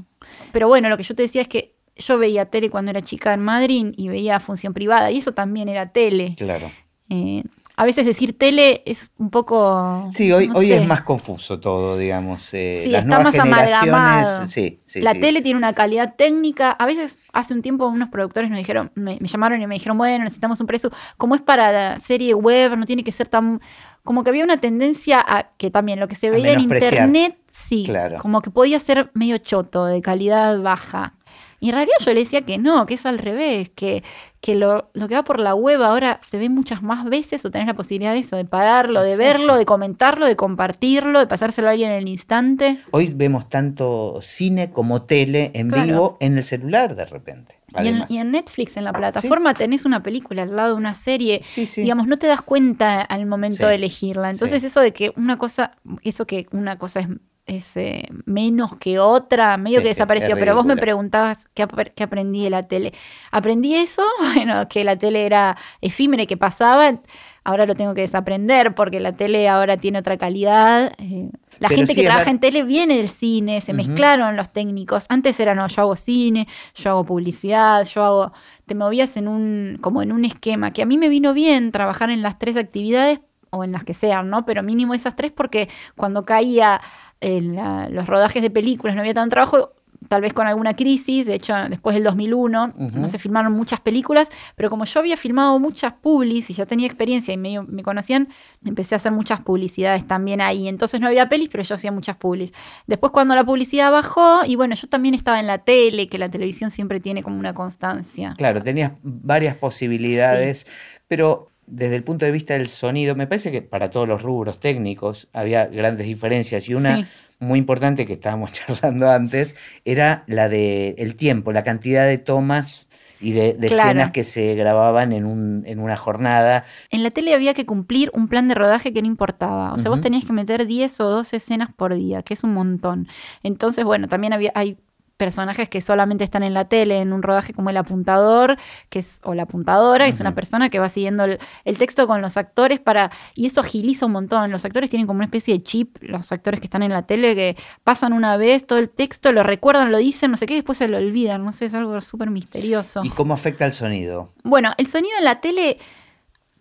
Pero bueno, lo que yo te decía es que yo veía tele cuando era chica en Madrid y veía función privada y eso también era tele. Claro. Eh, a veces decir tele es un poco... Sí, hoy, no hoy sé. es más confuso todo, digamos. eh, Sí, las está nuevas más amalgamado. Sí, sí, la sí. tele tiene una calidad técnica. A veces, hace un tiempo, unos productores nos dijeron, me, me llamaron y me dijeron, bueno, necesitamos un precio. Como es para la serie web, no tiene que ser tan. Como que había una tendencia a que también lo que se veía en internet, sí, Claro. como que podía ser medio choto, de calidad baja. Y en realidad yo le decía que no, que es al revés, que, que lo, lo que va por la web ahora se ve muchas más veces o tenés la posibilidad de eso, de pararlo, de verlo, de comentarlo, de compartirlo, de pasárselo a alguien en el instante. Hoy vemos tanto cine como tele en Claro. vivo en el celular de repente. Y en, y en Netflix, en la plataforma, tenés una película al lado de una serie. Sí, sí. Digamos, no te das cuenta al momento de elegirla. Entonces, eso de que una cosa, eso que una cosa es, es, eh, menos que otra, medio Sí, que desapareció. es Pero vos me preguntabas qué, ap- qué aprendí de la tele. Aprendí eso, bueno, que la tele era efímera y que pasaba. Ahora lo tengo que desaprender porque la tele ahora tiene otra calidad. eh, la Pero gente sí que trabaja en tele viene del cine, se mezclaron los técnicos. Antes era, no, yo hago cine, yo hago publicidad, yo hago... Te movías en un, como en un esquema, que a mí me vino bien trabajar en las tres actividades, o en las que sean, ¿no? Pero mínimo esas tres, porque cuando caía en la- los rodajes de películas, no había tanto trabajo, tal vez con alguna crisis, de hecho después del 2001 Ujú. no se filmaron muchas películas, pero como yo había filmado muchas publis y ya tenía experiencia y medio me conocían, empecé a hacer muchas publicidades también ahí, entonces no había pelis, pero yo hacía muchas publis. Después cuando la publicidad bajó, y bueno, yo también estaba en la tele, que la televisión siempre tiene como una constancia. Claro, tenías varias posibilidades, pero desde el punto de vista del sonido, me parece que para todos los rubros técnicos había grandes diferencias y una Sí. muy importante que estábamos charlando antes era la de el tiempo, la cantidad de tomas y de, de Claro. escenas que se grababan en, un, en una jornada. En la tele había que cumplir un plan de rodaje que no importaba. O sea, vos tenías que meter 10 o 12 escenas por día, que es un montón. Entonces, bueno, también había, hay personajes que solamente están en la tele, en un rodaje como el apuntador, que es, o la apuntadora, es una persona que va siguiendo el, el texto con los actores para. Y eso agiliza un montón. Los actores tienen como una especie de chip, los actores que están en la tele, que pasan una vez todo el texto, lo recuerdan, lo dicen, no sé qué, y después se lo olvidan. No sé, es algo súper misterioso. ¿Y cómo afecta el sonido? Bueno, el sonido en la tele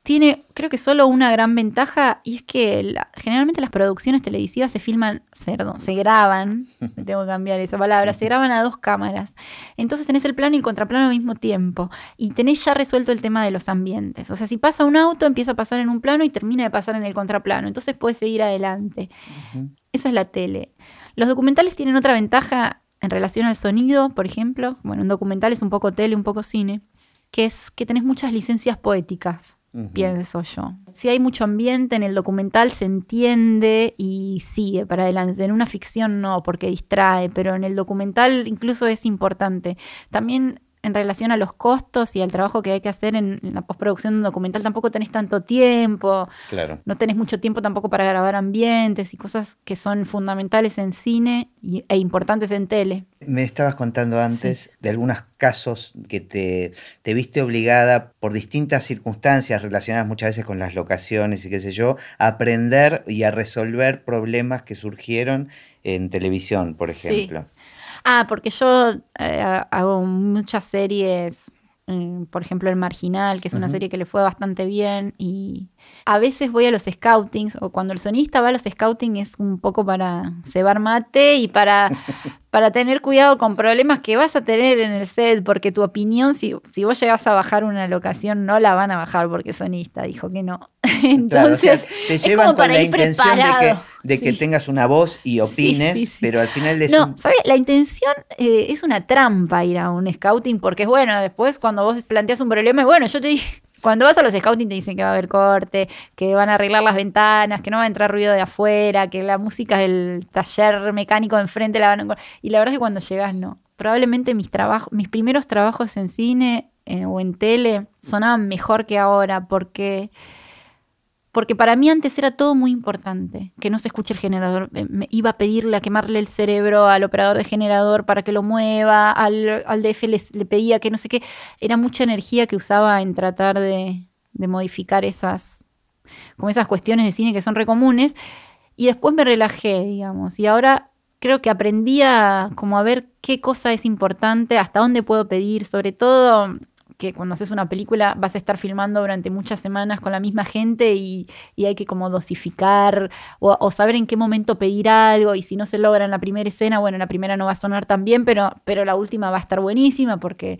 tiene, creo que solo una gran ventaja, y es que la- generalmente las producciones televisivas se filman, perdón, se graban, me tengo que cambiar esa palabra, se graban a dos cámaras. Entonces tenés el plano y el contraplano al mismo tiempo, y tenés ya resuelto el tema de los ambientes. O sea, si pasa un auto, empieza a pasar en un plano y termina de pasar en el contraplano. Entonces puedes seguir adelante. Ujú. Eso es la tele. Los documentales tienen otra ventaja en relación al sonido, por ejemplo. Bueno, un documental es un poco tele, un poco cine, que es que tenés muchas licencias poéticas, Pienso yo. Si hay mucho ambiente en el documental, se entiende y sigue para adelante. En una ficción no, porque distrae, pero en el documental incluso es importante. También en relación a los costos y al trabajo que hay que hacer en, en la postproducción de un documental, tampoco tenés tanto tiempo Claro. no tenés mucho tiempo tampoco para grabar ambientes y cosas que son fundamentales en cine y- e importantes en tele. Me estabas contando antes de algunos casos que te, te viste obligada por distintas circunstancias relacionadas muchas veces con las locaciones y qué sé yo, a aprender y a resolver problemas que surgieron en televisión, por Sí. ejemplo. Ah, porque yo eh, ha- hago muchas series, mm, por ejemplo El Marginal, que es una serie que le fue bastante bien y a veces voy a los scoutings o cuando el sonista va a los scouting es un poco para cebar mate y para, para tener cuidado con problemas que vas a tener en el set, porque tu opinión, si, si vos llegás a bajar una locación, no la van a bajar porque sonista dijo que no. Claro, o sea, Entonces, te llevan con para la intención de que, de que tengas una voz y opines, sí, sí. pero al final es No, un- ¿sabes? La intención eh, es una trampa ir a un scouting porque es bueno, después cuando vos planteas un problema, bueno, yo te dije, Cuando vas a los scouting te dicen que va a haber corte, que van a arreglar las ventanas, que no va a entrar ruido de afuera, que la música del taller mecánico de enfrente la van a... Y la verdad es que cuando llegas no. Probablemente mis trabajos, mis primeros trabajos en cine eh, o en tele sonaban mejor que ahora porque porque para mí antes era todo muy importante, que no se escuche el generador. Eh, me iba a pedirle a quemarle el cerebro al operador de generador para que lo mueva, al, al DF le pedía que no sé qué. Era mucha energía que usaba en tratar de, de modificar esas, como esas cuestiones de cine que son recomunes. Y después me relajé, digamos. Y ahora creo que aprendí como a ver qué cosa es importante, hasta dónde puedo pedir, sobre todo que cuando haces una película vas a estar filmando durante muchas semanas con la misma gente y, hay que como dosificar o, saber en qué momento pedir algo y si no se logra en la primera escena, bueno, la primera no va a sonar tan bien, pero, pero la última va a estar buenísima porque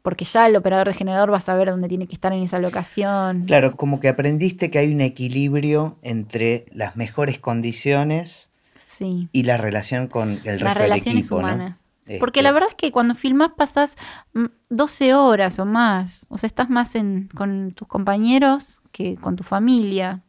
porque ya el operador de generador va a saber dónde tiene que estar en esa locación. Claro, como que aprendiste que hay un equilibrio entre las mejores condiciones y la relación con el resto del equipo. Humanas. Porque la este verdad es que cuando filmas pasas 12 horas o más. O sea, estás más en, con tus compañeros que con tu familia.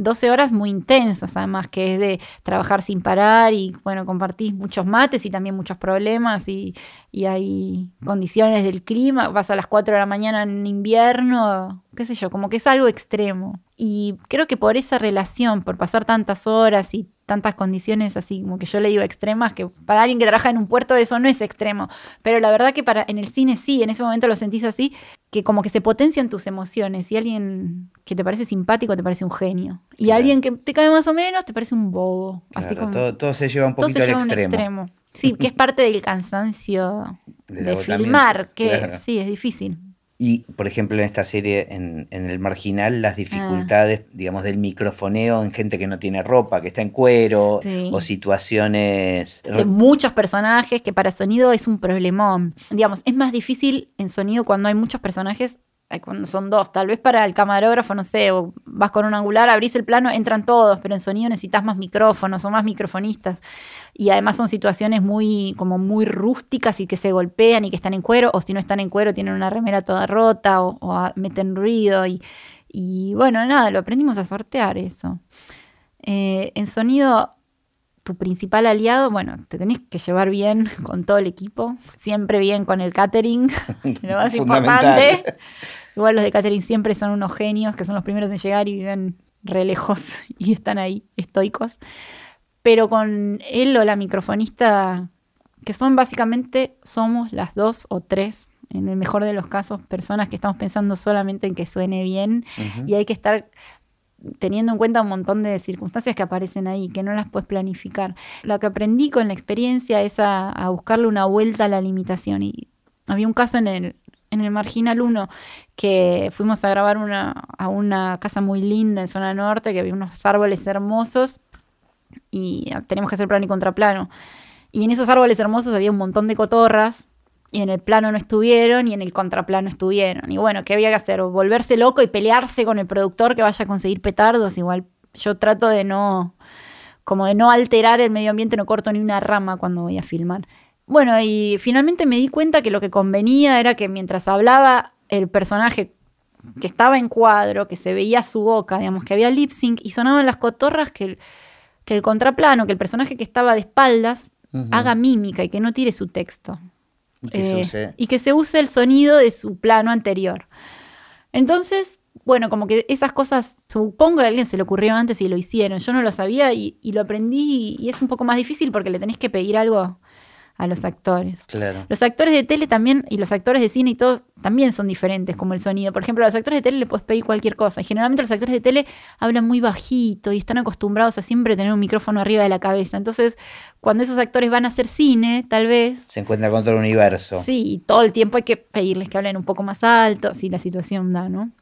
12 horas muy intensas, además, que es de trabajar sin parar y, bueno, compartís muchos mates y también muchos problemas y, y hay condiciones del clima. Vas a las 4 de la mañana en invierno, qué sé yo, como que es algo extremo. Y creo que por esa relación, por pasar tantas horas y tantas condiciones así como que yo le digo extremas, que para alguien que trabaja en un puerto eso no es extremo, pero la verdad que para en el cine sí, en ese momento lo sentís así, que como que se potencian tus emociones. Y alguien que te parece simpático te parece un genio. Y alguien que te cae más o menos te parece un bobo, así como todo, se lleva un poquito al extremo. Sí, que es parte del cansancio de, filmar, que sí, es difícil. Y, por ejemplo, en esta serie, en, el marginal, las dificultades, ah. digamos, del microfoneo en gente que no tiene ropa, que está en cuero, o situaciones... De muchos personajes, que para sonido es un problemón. Digamos, es más difícil en sonido cuando hay muchos personajes son dos, tal vez para el camarógrafo, no sé, o vas con un angular, abrís el plano, entran todos, pero en sonido necesitas más micrófonos o más microfonistas. Y además son situaciones muy, como muy rústicas y que se golpean y que están en cuero, o si no están en cuero tienen una remera toda rota o, meten ruido. Y, y, bueno, nada, lo aprendimos a sortear eso. Eh, en sonido tu principal aliado, bueno, te tenés que llevar bien con todo el equipo, siempre bien con el catering, lo más importante. Igual los de catering siempre son unos genios que son los primeros en llegar y viven re lejos y están ahí estoicos. Pero con él o la microfonista, que son básicamente, somos las dos o tres, en el mejor de los casos, personas que estamos pensando solamente en que suene bien y hay que estar teniendo en cuenta un montón de circunstancias que aparecen ahí, que no las puedes planificar. Lo que aprendí con la experiencia es a, buscarle una vuelta a la limitación. Y había un caso en el, en el Marginal 1 que fuimos a grabar una, a una casa muy linda en zona norte, que había unos árboles hermosos y teníamos que hacer plano y contraplano. Y en esos árboles hermosos había un montón de cotorras y en el plano no estuvieron y en el contraplano estuvieron. Y bueno, ¿qué había que hacer? volverse loco y pelearse con el productor que vaya a conseguir petardos. Igual yo trato de no, como de no alterar el medio ambiente, no corto ni una rama cuando voy a filmar. Bueno, y finalmente me di cuenta que lo que convenía era que mientras hablaba el personaje que estaba en cuadro, que se veía su boca, digamos, que había lip sync y sonaban las cotorras, que el, que el contraplano, que el personaje que estaba de espaldas haga mímica y que no tire su texto. Eh, y que, se use. el sonido de su plano anterior. Entonces, bueno, como que esas cosas, supongo que a alguien se le ocurrió antes y lo hicieron. Yo no lo sabía y, lo aprendí y, es un poco más difícil porque le tenés que pedir algo a los actores. Los actores de tele también y los actores de cine y todo también son diferentes como el sonido. Por ejemplo, a los actores de tele le puedes pedir cualquier cosa. Y generalmente los actores de tele hablan muy bajito y están acostumbrados a siempre tener un micrófono arriba de la cabeza. Entonces, cuando esos actores van a hacer cine, tal vez... Se encuentran con todo el universo. Sí, y todo el tiempo hay que pedirles que hablen un poco más alto, si la situación da, ¿no?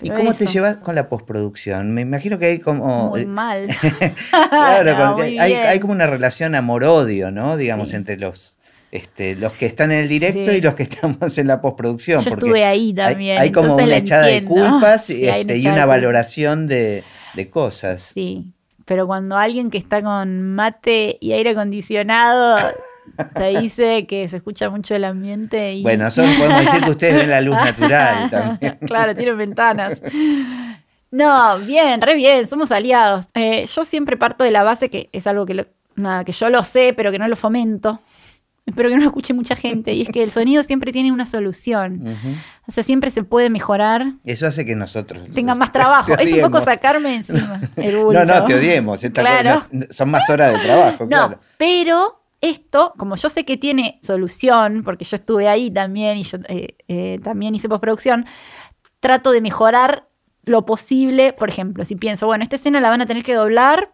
¿Y cómo te llevas con la postproducción? Me imagino que hay como... Muy mal. claro, hay, como una relación amor-odio, ¿no? Digamos, entre los, este, los que están en el directo y los que estamos en la postproducción. Yo estuve ahí también. Hay, como una echada de culpas este, y una valoración de, de cosas. Sí, pero cuando alguien que está con mate y aire acondicionado te dice que se escucha mucho el ambiente. Y... Bueno, nosotros podemos decir que ustedes ven la luz natural también. claro, tienen ventanas. No, bien, re bien, somos aliados. Eh, yo siempre parto de la base que es algo que, nada, que yo lo sé, pero que no lo fomento. Espero que no lo escuche mucha gente. Y es que el sonido siempre tiene una solución. O sea, siempre se puede mejorar. Eso hace que nosotros tengan más trabajo. Es un poco sacarme encima el No, no, te odiemos. Claro. son más horas de trabajo, no, Pero esto, como yo sé que tiene solución, porque yo estuve ahí también y yo eh, eh, también hice postproducción, trato de mejorar lo posible. Por ejemplo, si pienso, bueno, esta escena la van a tener que doblar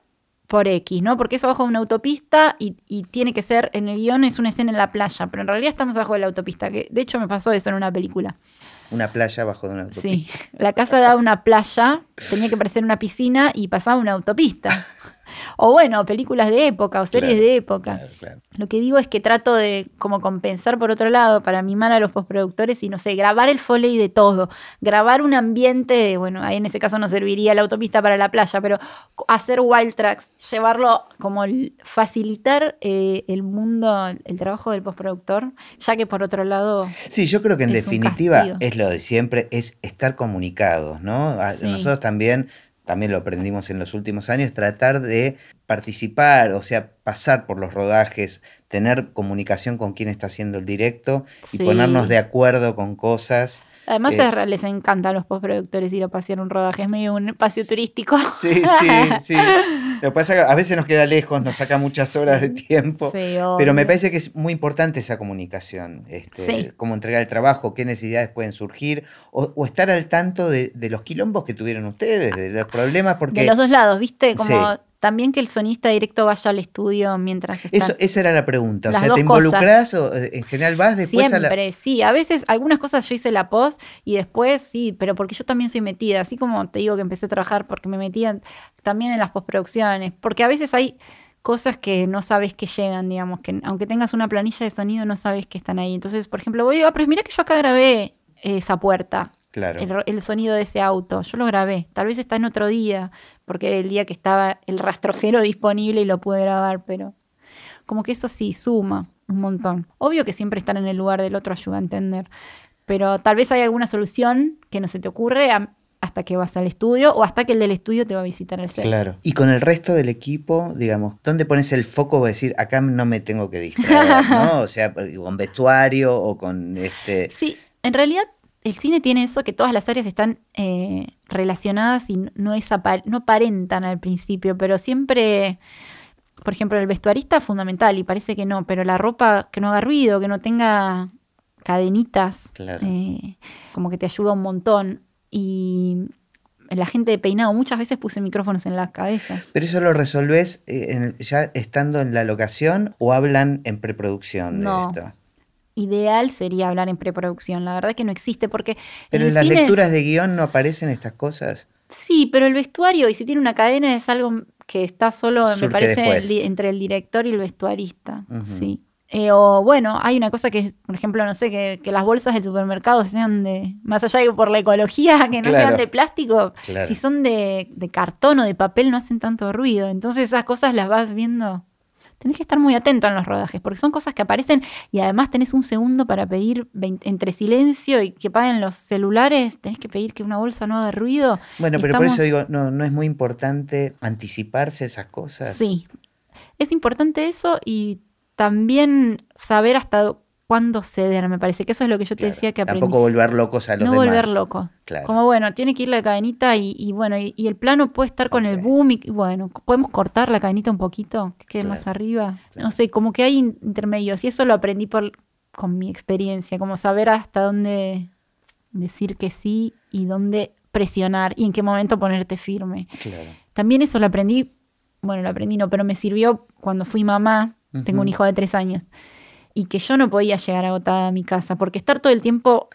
por X, ¿no? Porque es abajo de una autopista y, tiene que ser, en el guion es una escena en la playa, pero en realidad estamos abajo de la autopista, que de hecho me pasó eso en una película. Una playa abajo de una autopista. Sí, la casa daba una playa, tenía que parecer una piscina y pasaba una autopista. O bueno, películas de época o series de época. Lo que digo es que trato de como compensar por otro lado para mimar a los postproductores y no sé, grabar el foley de todo, grabar un ambiente, bueno, ahí en ese caso no serviría la autopista para la playa, pero hacer wild tracks, llevarlo como facilitar eh, el mundo, el trabajo del postproductor, ya que por otro lado... Sí, yo creo que en definitiva es lo de siempre, es estar comunicados, ¿no? Nosotros también también lo aprendimos en los últimos años, tratar de participar, o sea, pasar por los rodajes, tener comunicación con quien está haciendo el directo y ponernos de acuerdo con cosas. Además eh, les encanta a los postproductores ir a pasear un rodaje, es medio un espacio turístico. Sí, sí, sí. Lo que pasa es que a veces nos queda lejos, nos saca muchas horas de tiempo, pero me parece que es muy importante esa comunicación, este, cómo entregar el trabajo, qué necesidades pueden surgir, o, estar al tanto de, de, los quilombos que tuvieron ustedes, de los problemas, porque... De los dos lados, ¿viste? Como también que el sonista directo vaya al estudio mientras está. Eso, esa era la pregunta. o sea, ¿te involucras o eh, en general vas después a la. sí. A veces, algunas cosas yo hice la post y después sí, pero porque yo también soy metida. Así como te digo que empecé a trabajar porque me metía también en las postproducciones. Porque a veces hay cosas que no sabes que llegan, digamos, que aunque tengas una planilla de sonido, no sabes que están ahí. Entonces, por ejemplo, voy, a ah, pero mira que yo acá grabé esa puerta. El, sonido de ese auto. Yo lo grabé. Tal vez está en otro día, porque era el día que estaba el rastrojero disponible y lo pude grabar, pero como que eso sí suma un montón. Obvio que siempre estar en el lugar del otro ayuda a entender, pero tal vez hay alguna solución que no se te ocurre hasta que vas al estudio o hasta que el del estudio te va a visitar el set. Claro. Y con el resto del equipo, digamos, ¿dónde pones el foco? a decir, acá no me tengo que distraer, ¿no? O sea, con vestuario o con este. Sí, en realidad el cine tiene eso que todas las áreas están eh, relacionadas y no, es no aparentan al principio, pero siempre, por ejemplo, el vestuarista es fundamental y parece que no, pero la ropa que no haga ruido, que no tenga cadenitas, eh, como que te ayuda un montón. Y la gente de peinado, muchas veces puse micrófonos en las cabezas. ¿Pero eso lo resolvés eh, ya estando en la locación o hablan en preproducción de esto? Ideal sería hablar en preproducción. La verdad que no existe porque... Pero en, las lecturas de guion no aparecen estas cosas. Sí, pero el vestuario, y si tiene una cadena, es algo que está solo, me parece, entre el director y el vestuarista. Sí. Eh, o bueno, hay una cosa que, por ejemplo, no sé, que, las bolsas del supermercado sean de, más allá de por la ecología, que no sean de plástico, si son de, de, cartón o de papel no hacen tanto ruido. Entonces esas cosas las vas viendo tenés que estar muy atento en los rodajes, porque son cosas que aparecen y además tenés un segundo para pedir entre silencio y que paguen los celulares, tenés que pedir que una bolsa no haga ruido. Bueno, pero por eso digo, no, no es muy importante anticiparse esas cosas. Sí, es importante eso y también saber hasta cuándo ceder, me parece que eso es lo que yo te decía que aprendí. Tampoco volver locos a los no demás. No volver locos. Como bueno, tiene que ir la cadenita y, bueno, y, el plano puede estar con el boom y bueno, podemos cortar la cadenita un poquito, que quede más arriba. No sé, como que hay intermedios y eso lo aprendí por, con mi experiencia, como saber hasta dónde decir que sí y dónde presionar y en qué momento ponerte firme. También eso lo aprendí, bueno, lo aprendí no, pero me sirvió cuando fui mamá, tengo un hijo de tres años y que yo no podía llegar agotada a mi casa, porque estar todo el tiempo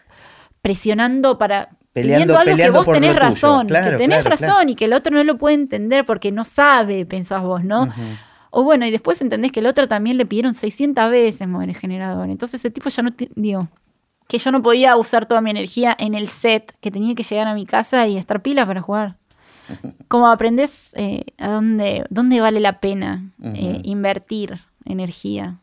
presionando para peleando, algo que vos tenés razón, que tenés razón y que el otro no lo puede entender porque no sabe, pensás vos, ¿no? O bueno, y después entendés que el otro también le pidieron 600 veces mover el generador. Entonces ese tipo ya no, digo, que yo no podía usar toda mi energía en el set, que tenía que llegar a mi casa y estar pila para jugar. Como aprendés eh, a dónde, dónde vale la pena eh, invertir energía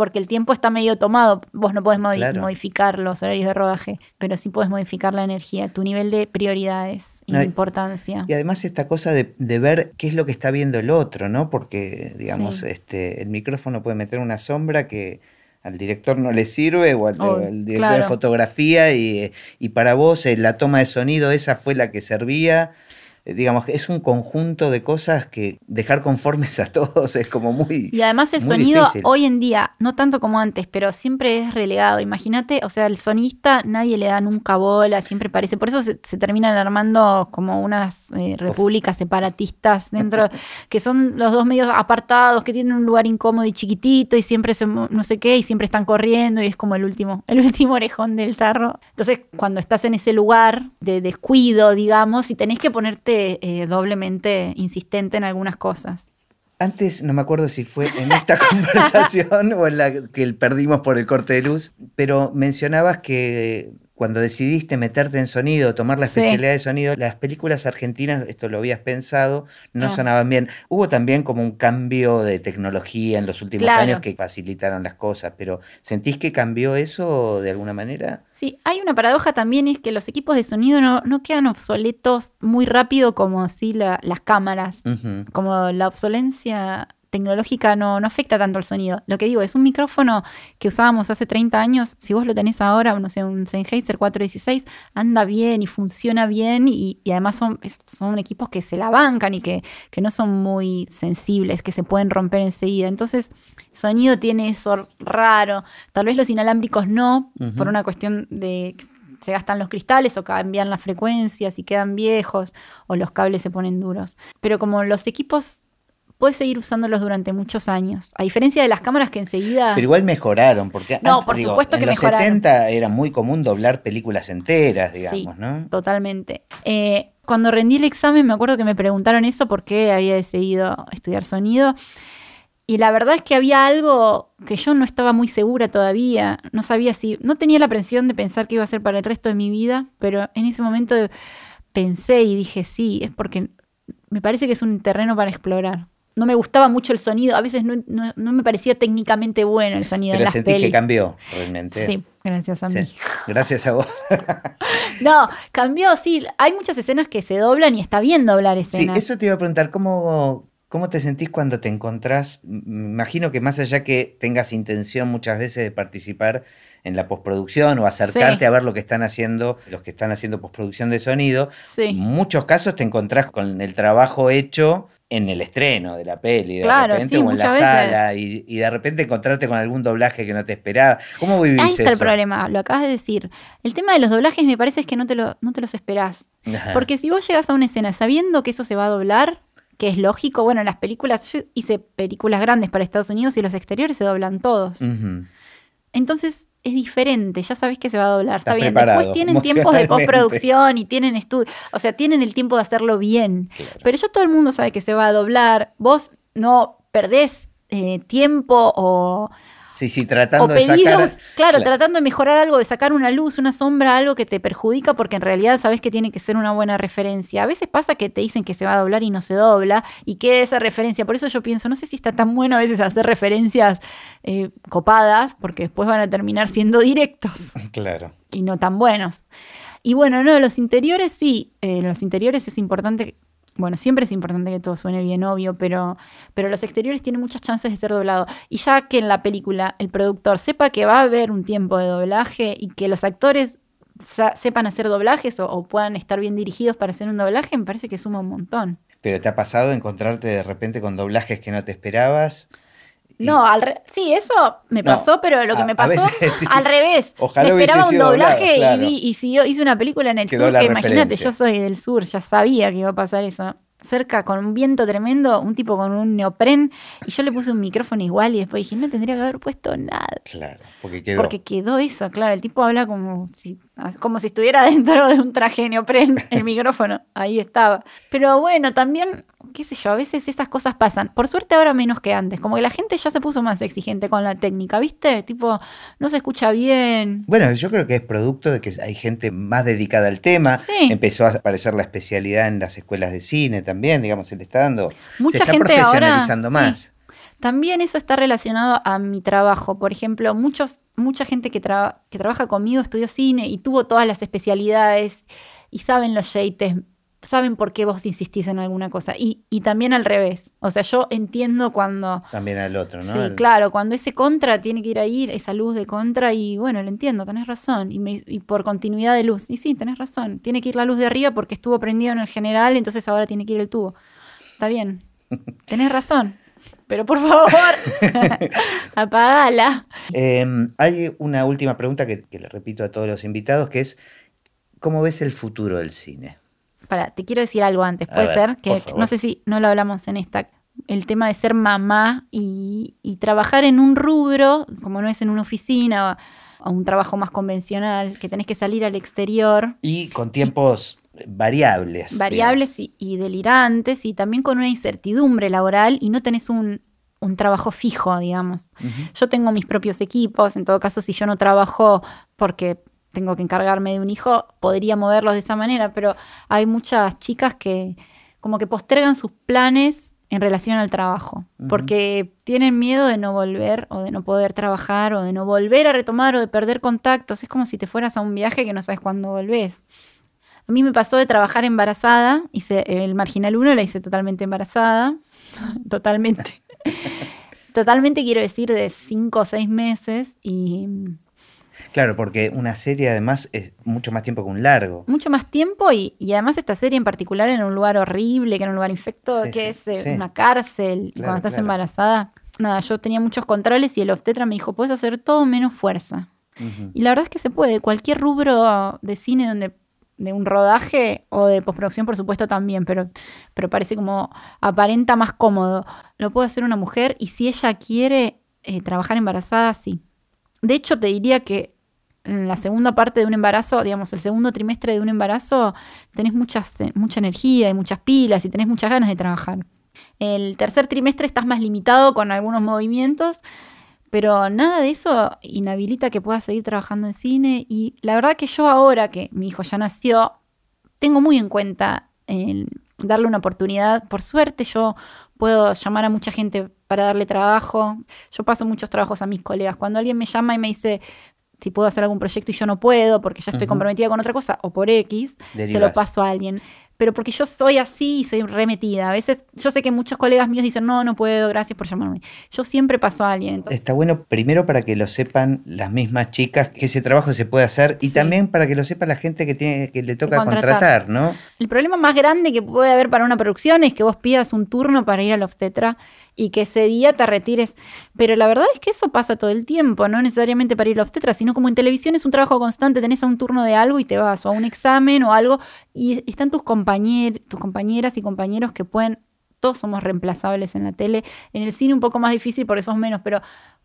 porque el tiempo está medio tomado. Vos no podés modi- Claro. modificar los horarios de rodaje, pero sí podés modificar la energía, tu nivel de prioridades y No, importancia. Y además esta cosa de, de ver qué es lo que está viendo el otro, ¿no? Porque, digamos, Sí. este, el micrófono puede meter una sombra que al director no le sirve o al, Oh, director de fotografía y, y para vos eh, la toma de sonido esa fue la que servía. Eh, Digamos, que es un conjunto de cosas que dejar conformes a todos es como muy... Y además el sonido difícil. hoy en día, no tanto como antes, pero siempre es relegado. Imagínate, o sea, el sonista nadie le da nunca bola, siempre parece. Por eso se, se terminan armando como unas eh, repúblicas separatistas dentro, que son los dos medios apartados, que tienen un lugar incómodo y chiquitito y siempre se, no sé qué, y siempre están corriendo y es como el último, el último orejón del tarro. Entonces, cuando estás en ese lugar de descuido, digamos, y tenés que ponerte eh, doblemente insistente en algunas cosas. Antes, no me acuerdo si fue en esta conversación o en la que perdimos por el corte de luz, pero mencionabas que cuando decidiste meterte en sonido, tomar la Sí. especialidad de sonido, las películas argentinas, esto lo habías pensado, no Ah. sonaban bien. Hubo también como un cambio de tecnología en los últimos Claro. años que facilitaron las cosas, pero ¿sentís que cambió eso de alguna manera? Sí, hay una paradoja también, es que los equipos de sonido no, no quedan obsoletos muy rápido como así la- las cámaras. Como la obsolencia tecnológica no, no afecta tanto al sonido. Lo que digo, es un micrófono que usábamos hace 30 años, si vos lo tenés ahora, no sé, un Sennheiser 416, anda bien y funciona bien y, y además son, son equipos que se la bancan y que, que no son muy sensibles, que se pueden romper enseguida. Entonces, sonido tiene eso raro. Tal vez los inalámbricos no, por una cuestión de que se gastan los cristales o cambian las frecuencias y quedan viejos o los cables se ponen duros. Pero como los equipos puedes seguir usándolos durante muchos años. A diferencia de las cámaras que enseguida... Pero igual mejoraron, porque No, antes, por digo, supuesto que en los mejoraron. 70 era muy común doblar películas enteras, digamos, Sí. ¿no? Totalmente. Eh, cuando rendí el examen me acuerdo que me preguntaron eso por qué había decidido estudiar sonido. Y la verdad es que había algo que yo no estaba muy segura todavía. No sabía si... No tenía la presión de pensar que iba a ser para el resto de mi vida, pero en ese momento pensé y dije, sí, es porque me parece que es un terreno para explorar. No me gustaba mucho el sonido, a veces no, no- no me parecía técnicamente bueno el sonido Pero las sentís que pelis. cambió realmente. Sí, gracias a mí. Sí, Gracias a vos. No, cambió, sí. Hay muchas escenas que se doblan y está bien doblar Sí, escenas. eso te iba a preguntar, ¿cómo, ¿cómo te sentís cuando te encontrás? Me imagino que más allá que tengas intención muchas veces de participar en la postproducción o acercarte Sí. a ver lo que están haciendo los que están haciendo postproducción de sonido, Sí. en muchos casos te encontrás con el trabajo hecho en el estreno de la peli, de Claro, repente, sí, o en la sala, y, y de repente encontrarte con algún doblaje que no te esperaba. ¿Cómo vivís Ahí está eso? el problema, lo acabas de decir. El tema de los doblajes me parece es que no te, lo, no te los esperás. Ajá. Porque si vos llegas a una escena sabiendo que eso se va a doblar, que es lógico, bueno, en las películas, yo hice películas grandes para Estados Unidos y los exteriores se doblan todos. Entonces es diferente, ya sabés que se va a doblar. Está bien, después tienen tiempos de postproducción y tienen estudio, o sea, tienen el tiempo de hacerlo bien. Claro. Pero ya todo el mundo sabe que se va a doblar. Vos no perdés eh, tiempo o, Sí, sí, o tratando de pedidos, sacar. claro, tratando de mejorar algo, de sacar una luz, una sombra, algo que te perjudica, porque en realidad sabes que tiene que ser una buena referencia. A veces pasa que te dicen que se va a doblar y no se dobla, y queda esa referencia. Por eso yo pienso, no sé si está tan bueno a veces hacer referencias eh, copadas, porque después van a terminar siendo directos Claro. y no tan buenos. Y bueno, no, los interiores sí, eh, los interiores es importante, bueno, siempre es importante que todo suene bien, obvio, pero, pero los exteriores tienen muchas chances de ser doblado. Y ya que en la película el productor sepa que va a haber un tiempo de doblaje y que los actores sepan hacer doblajes o, o puedan estar bien dirigidos para hacer un doblaje, me parece que suma un montón. Pero ¿te ha pasado encontrarte de repente con doblajes que no te esperabas? No, al re- sí, eso me No, pasó, pero lo que a- me pasó veces sí. al revés. Ojalá me esperaba un doblado, doblaje claro. y, vi, y si yo hice una película en el Quedó sur, que imagínate, yo soy del sur, ya sabía que iba a pasar eso. Cerca, con un viento tremendo, un tipo con un neopren, y yo le puse un micrófono igual y después dije, no tendría que haber puesto nada. Claro, porque quedó. Porque quedó eso, claro. El tipo habla como si, como si estuviera dentro de un traje neopren, el micrófono, ahí estaba. Pero bueno, también, qué sé yo, a veces esas cosas pasan. Por suerte ahora menos que antes. Como que la gente ya se puso más exigente con la técnica, ¿viste? Tipo, no se escucha bien. Bueno, yo creo que es producto de que hay gente más dedicada al tema. Sí. Empezó a aparecer la especialidad en las escuelas de cine también, digamos, se le está dando. Mucha se está gente ahora- profesionalizando sí. También eso está relacionado a mi trabajo. Por ejemplo, muchos, mucha gente que, que trabaja conmigo estudió cine y tuvo todas las especialidades y saben los yates, saben por qué vos insistís en alguna cosa. Y, también al revés. O sea, yo entiendo cuando... También al otro, ¿no? Sí, claro, cuando ese contra tiene que ir ahí, esa luz de contra, y bueno, lo entiendo, tenés razón. Y, y por continuidad de luz. Y sí, tenés razón. Tiene que ir la luz de arriba porque estuvo prendido en el general, entonces ahora tiene que ir el tubo. Está bien. Tenés razón. Pero por favor, apagala. Em, hay una última pregunta que, le repito a todos los invitados, que es, ¿cómo ves el futuro del cine? Para, te quiero decir algo antes. Puede ser que, no sé si no lo hablamos en esta, el tema de ser mamá y, trabajar en un rubro, como no es en una oficina o, un trabajo más convencional, que tenés que salir al exterior. Y con tiempos variables. Variables y, delirantes y también con una incertidumbre laboral y no tenés un, trabajo fijo, digamos. Yo tengo mis propios equipos, en todo caso, si yo no trabajo porque tengo que encargarme de un hijo, podría moverlos de esa manera, pero hay muchas chicas que como que postergan sus planes en relación al trabajo, porque tienen miedo de no volver o de no poder trabajar o de no volver a retomar o de perder contactos. Es como si te fueras a un viaje que no sabes cuándo volvés. A mí me pasó de trabajar embarazada, hice el Marginal 1, la hice totalmente embarazada, totalmente. totalmente quiero decir de cinco o seis meses y... Claro, porque una serie además es mucho más tiempo que un largo. Mucho más tiempo y, además esta serie en particular en un lugar horrible, que era un lugar infecto, que es eh, una cárcel, cuando estás embarazada. Nada, yo tenía muchos controles y el obstetra me dijo, puedes hacer todo menos fuerza. Y la verdad es que se puede. Cualquier rubro de cine donde de un rodaje o de postproducción, por supuesto, también, pero, pero parece como aparenta más cómodo. Lo puede hacer una mujer y si ella quiere eh, trabajar embarazada, sí. De hecho, te diría que en la segunda parte de un embarazo, digamos, el segundo trimestre de un embarazo, tenés muchas, eh, mucha energía y muchas pilas y tenés muchas ganas de trabajar. El tercer trimestre estás más limitado con algunos movimientos pero nada de eso inhabilita que pueda seguir trabajando en cine. Y la verdad que yo ahora que mi hijo ya nació, tengo muy en cuenta darle una oportunidad. Por suerte yo puedo llamar a mucha gente para darle trabajo. Yo paso muchos trabajos a mis colegas. Cuando alguien me llama y me dice si puedo hacer algún proyecto y yo no puedo porque ya estoy comprometida con otra cosa o por X, se lo paso a alguien pero porque yo soy así y soy remetida. A veces yo sé que muchos colegas míos dicen, no, no puedo, gracias por llamarme. Yo siempre paso a alguien. Está bueno primero para que lo sepan las mismas chicas que ese trabajo se puede hacer y también para que lo sepa la gente que, tiene, que le toca contratar. ¿no? El problema más grande que puede haber para una producción es que vos pidas un turno para ir al obstetra y que ese día te retires. Pero la verdad es que eso pasa todo el tiempo, no necesariamente para ir al obstetra, sino como en televisión es un trabajo constante, tenés a un turno de algo y te vas, o a un examen o algo, y están tus, compañeros, tus compañeras y compañeros que pueden, todos somos reemplazables en la tele, en el cine un poco más difícil porque sos menos, pero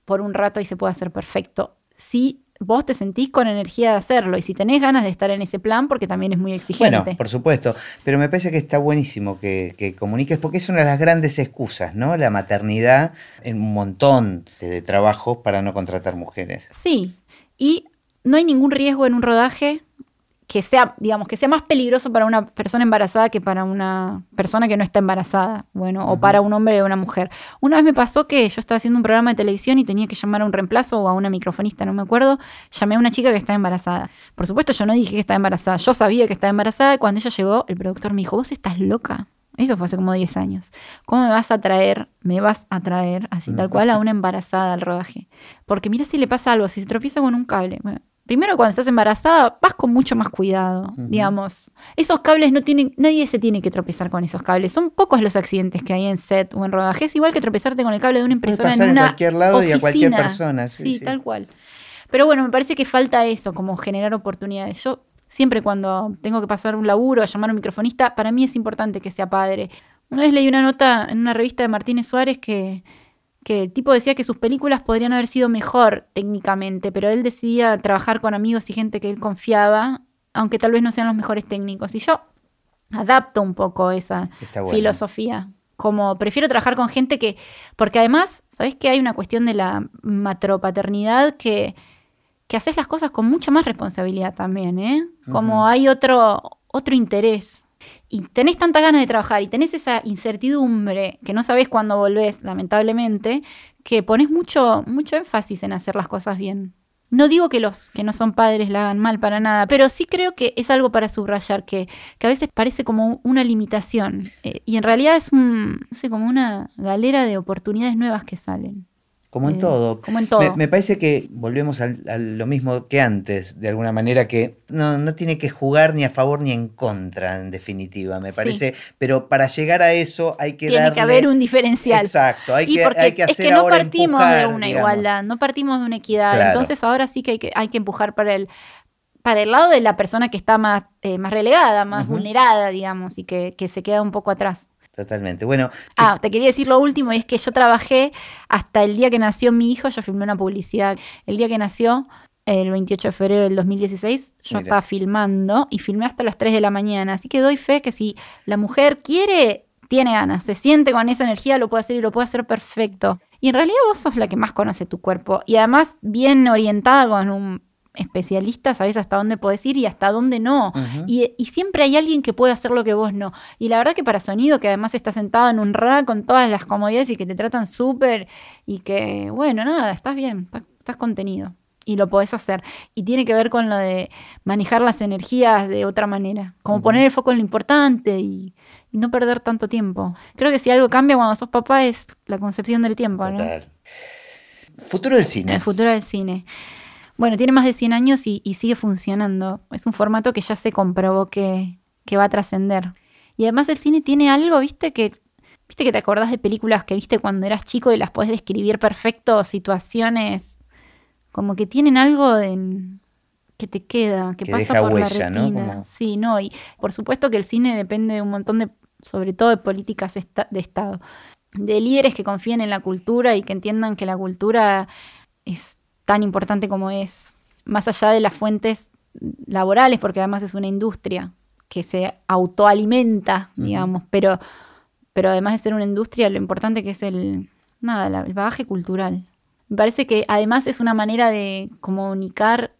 por un rato ahí se puede hacer perfecto. Sí vos te sentís con energía de hacerlo y si tenés ganas de estar en ese plan, porque también es muy exigente. Bueno, por supuesto, pero me parece que está buenísimo que, comuniques porque es una de las grandes excusas, ¿no? La maternidad en un montón de, de trabajos para no contratar mujeres. Sí, y no hay ningún riesgo en un rodaje que sea, digamos, que sea más peligroso para una persona embarazada que para una persona que no está embarazada, bueno, o para un hombre o una mujer. Una vez me pasó que yo estaba haciendo un programa de televisión y tenía que llamar a un reemplazo o a una microfonista, no me acuerdo, llamé a una chica que estaba embarazada. Por supuesto, yo no dije que estaba embarazada, yo sabía que estaba embarazada y cuando ella llegó, el productor me dijo, vos estás loca. Eso fue hace como 10 años. ¿Cómo me vas a traer, me vas a traer, así tal cual, a una embarazada al rodaje? Porque mira si le pasa algo, si se tropieza con un cable. Primero, cuando estás embarazada, vas con mucho más cuidado, digamos. Esos cables no tienen, nadie se tiene que tropezar con esos cables. Son pocos los accidentes que hay en set o en rodaje. Es igual que tropezarte con el cable de una impresora en una cualquier lado y a cualquier persona. Sí, sí, tal cual. Pero bueno, me parece que falta eso, como generar oportunidades. Yo siempre cuando tengo que pasar un laburo, a llamar a un microfonista, para mí es importante que sea padre. Una vez leí una nota en una revista de Martínez Suárez que que el tipo decía que sus películas podrían haber sido mejor técnicamente, pero él decidía trabajar con amigos y gente que él confiaba, aunque tal vez no sean los mejores técnicos. Y yo adapto un poco esa filosofía. Como prefiero trabajar con gente que. Porque además, ¿sabes que hay una cuestión de la matropaternidad que, que haces las cosas con mucha más responsabilidad también, ¿eh? Como hay otro, otro interés y tenés tantas ganas de trabajar y tenés esa incertidumbre que no sabés cuándo volvés, lamentablemente, que pones mucho, mucho énfasis en hacer las cosas bien. No digo que los que no son padres la hagan mal para nada, pero sí creo que es algo para subrayar, que, que a veces parece como una limitación eh, y en realidad es un, como una galera de oportunidades nuevas que salen. Como en Eh, todo. como en todo. Me, me parece que volvemos al- a, lo mismo que antes, de alguna manera, que no, no tiene que jugar ni a favor ni en contra, en definitiva, me Sí. parece. Pero para llegar a eso hay que Tiene darle... que haber un diferencial. Exacto, hay y que, porque hay que es hacer que no ahora partimos empujar, de una digamos. igualdad, no partimos de una equidad. Claro. Entonces ahora sí que hay que, hay que empujar para el, para el lado de la persona que está más, eh, más relegada, más vulnerada, digamos, y que, que se queda un poco atrás. Totalmente. Bueno, Ah, te quería decir lo último, y es que yo trabajé hasta el día que nació mi hijo, yo filmé una publicidad. El día que nació, el 28 de febrero del 2016, yo Mira. estaba filmando y filmé hasta las 3 de la mañana. Así que doy fe que si la mujer quiere, tiene ganas, se siente con esa energía, lo puede hacer y lo puede hacer perfecto. Y en realidad vos sos la que más conoce tu cuerpo. Y además, bien orientada con un especialista, sabes hasta dónde podés ir y hasta dónde no. Y, y siempre hay alguien que puede hacer lo que vos no. Y la verdad que para sonido, que además está sentado en un rack con todas las comodidades y que te tratan súper y que, bueno, nada, estás bien, estás, estás contenido. Y lo podés hacer. Y tiene que ver con lo de manejar las energías de otra manera. Como poner el foco en lo importante y, y no perder tanto tiempo. Creo que si algo cambia cuando sos papá es la concepción del tiempo, ¿no? total. Futuro del cine. El futuro del cine. Bueno, tiene más de 100 años y, y sigue funcionando. Es un formato que ya se comprobó que, que va a trascender. Y además el cine tiene algo, viste, que viste que te acordás de películas que viste cuando eras chico y las podés describir perfecto, situaciones como que tienen algo de que te queda, que, Que pasa deja por huella, la ¿no? retina. Como- Sí, no, y por supuesto que el cine depende de un montón de, sobre todo de políticas esta- de Estado, de líderes que confíen en la cultura y que entiendan que la cultura es tan importante como es, más allá de las fuentes laborales, porque además es una industria que se autoalimenta, digamos, pero, pero además de ser una industria, lo importante que es el, nada, el bagaje cultural. Me parece que además es una manera de comunicar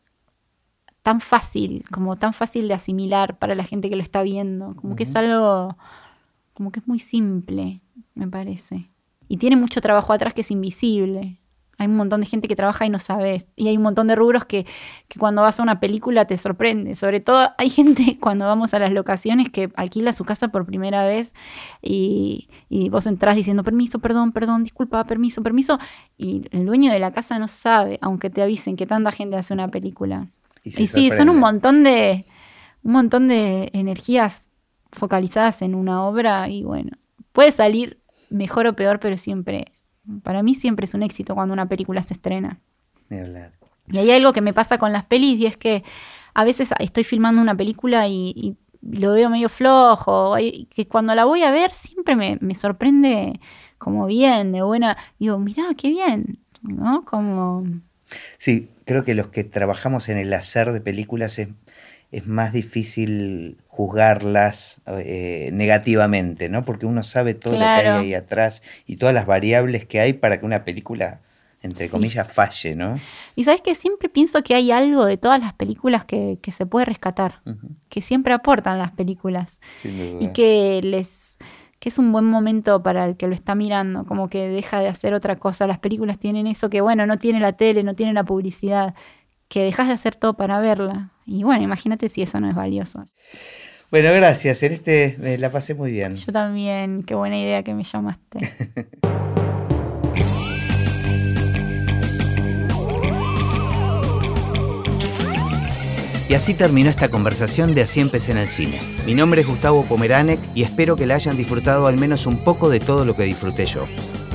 tan fácil, como tan fácil de asimilar para la gente que lo está viendo, como que es algo, como que es muy simple, me parece. Y tiene mucho trabajo atrás que es invisible. Hay un montón de gente que trabaja y no sabes. Y hay un montón de rubros que, que cuando vas a una película te sorprende. Sobre todo hay gente cuando vamos a las locaciones que alquila su casa por primera vez y, y vos entrás diciendo permiso, perdón, perdón, disculpa, permiso, permiso. Y el dueño de la casa no sabe, aunque te avisen que tanta gente hace una película. se Y sí, son un montón de un montón de energías focalizadas en una obra y bueno, puede salir mejor o peor, pero siempre para mí siempre es un éxito cuando una película se estrena. Y hay algo que me pasa con las pelis y es que a veces estoy filmando una película y, y lo veo medio flojo, y que cuando la voy a ver siempre me, me sorprende como bien, de buena, digo, mirá, qué bien, ¿no? Como... Sí, creo que los que trabajamos en el hacer de películas es, es más difícil juzgarlas eh, negativamente, ¿no? Porque uno sabe todo lo que hay ahí atrás y todas las variables que hay para que una película, entre Sí. comillas, falle, ¿no? Y sabes que siempre pienso que hay algo de todas las películas que, que se puede rescatar, que siempre aportan las películas sin duda. y que les que es un buen momento para el que lo está mirando, como que deja de hacer otra cosa. Las películas tienen eso que, bueno, no tiene la tele, no tiene la publicidad, que dejas de hacer todo para verla. Y bueno, imagínate si eso no es valioso. Bueno, gracias, Celeste, me la pasé muy bien. Yo también, qué buena idea que me llamaste. Y así terminó esta conversación de Así empecé en el cine. Mi nombre es Gustavo Pomeranek y espero que la hayan disfrutado al menos un poco de todo lo que disfruté yo.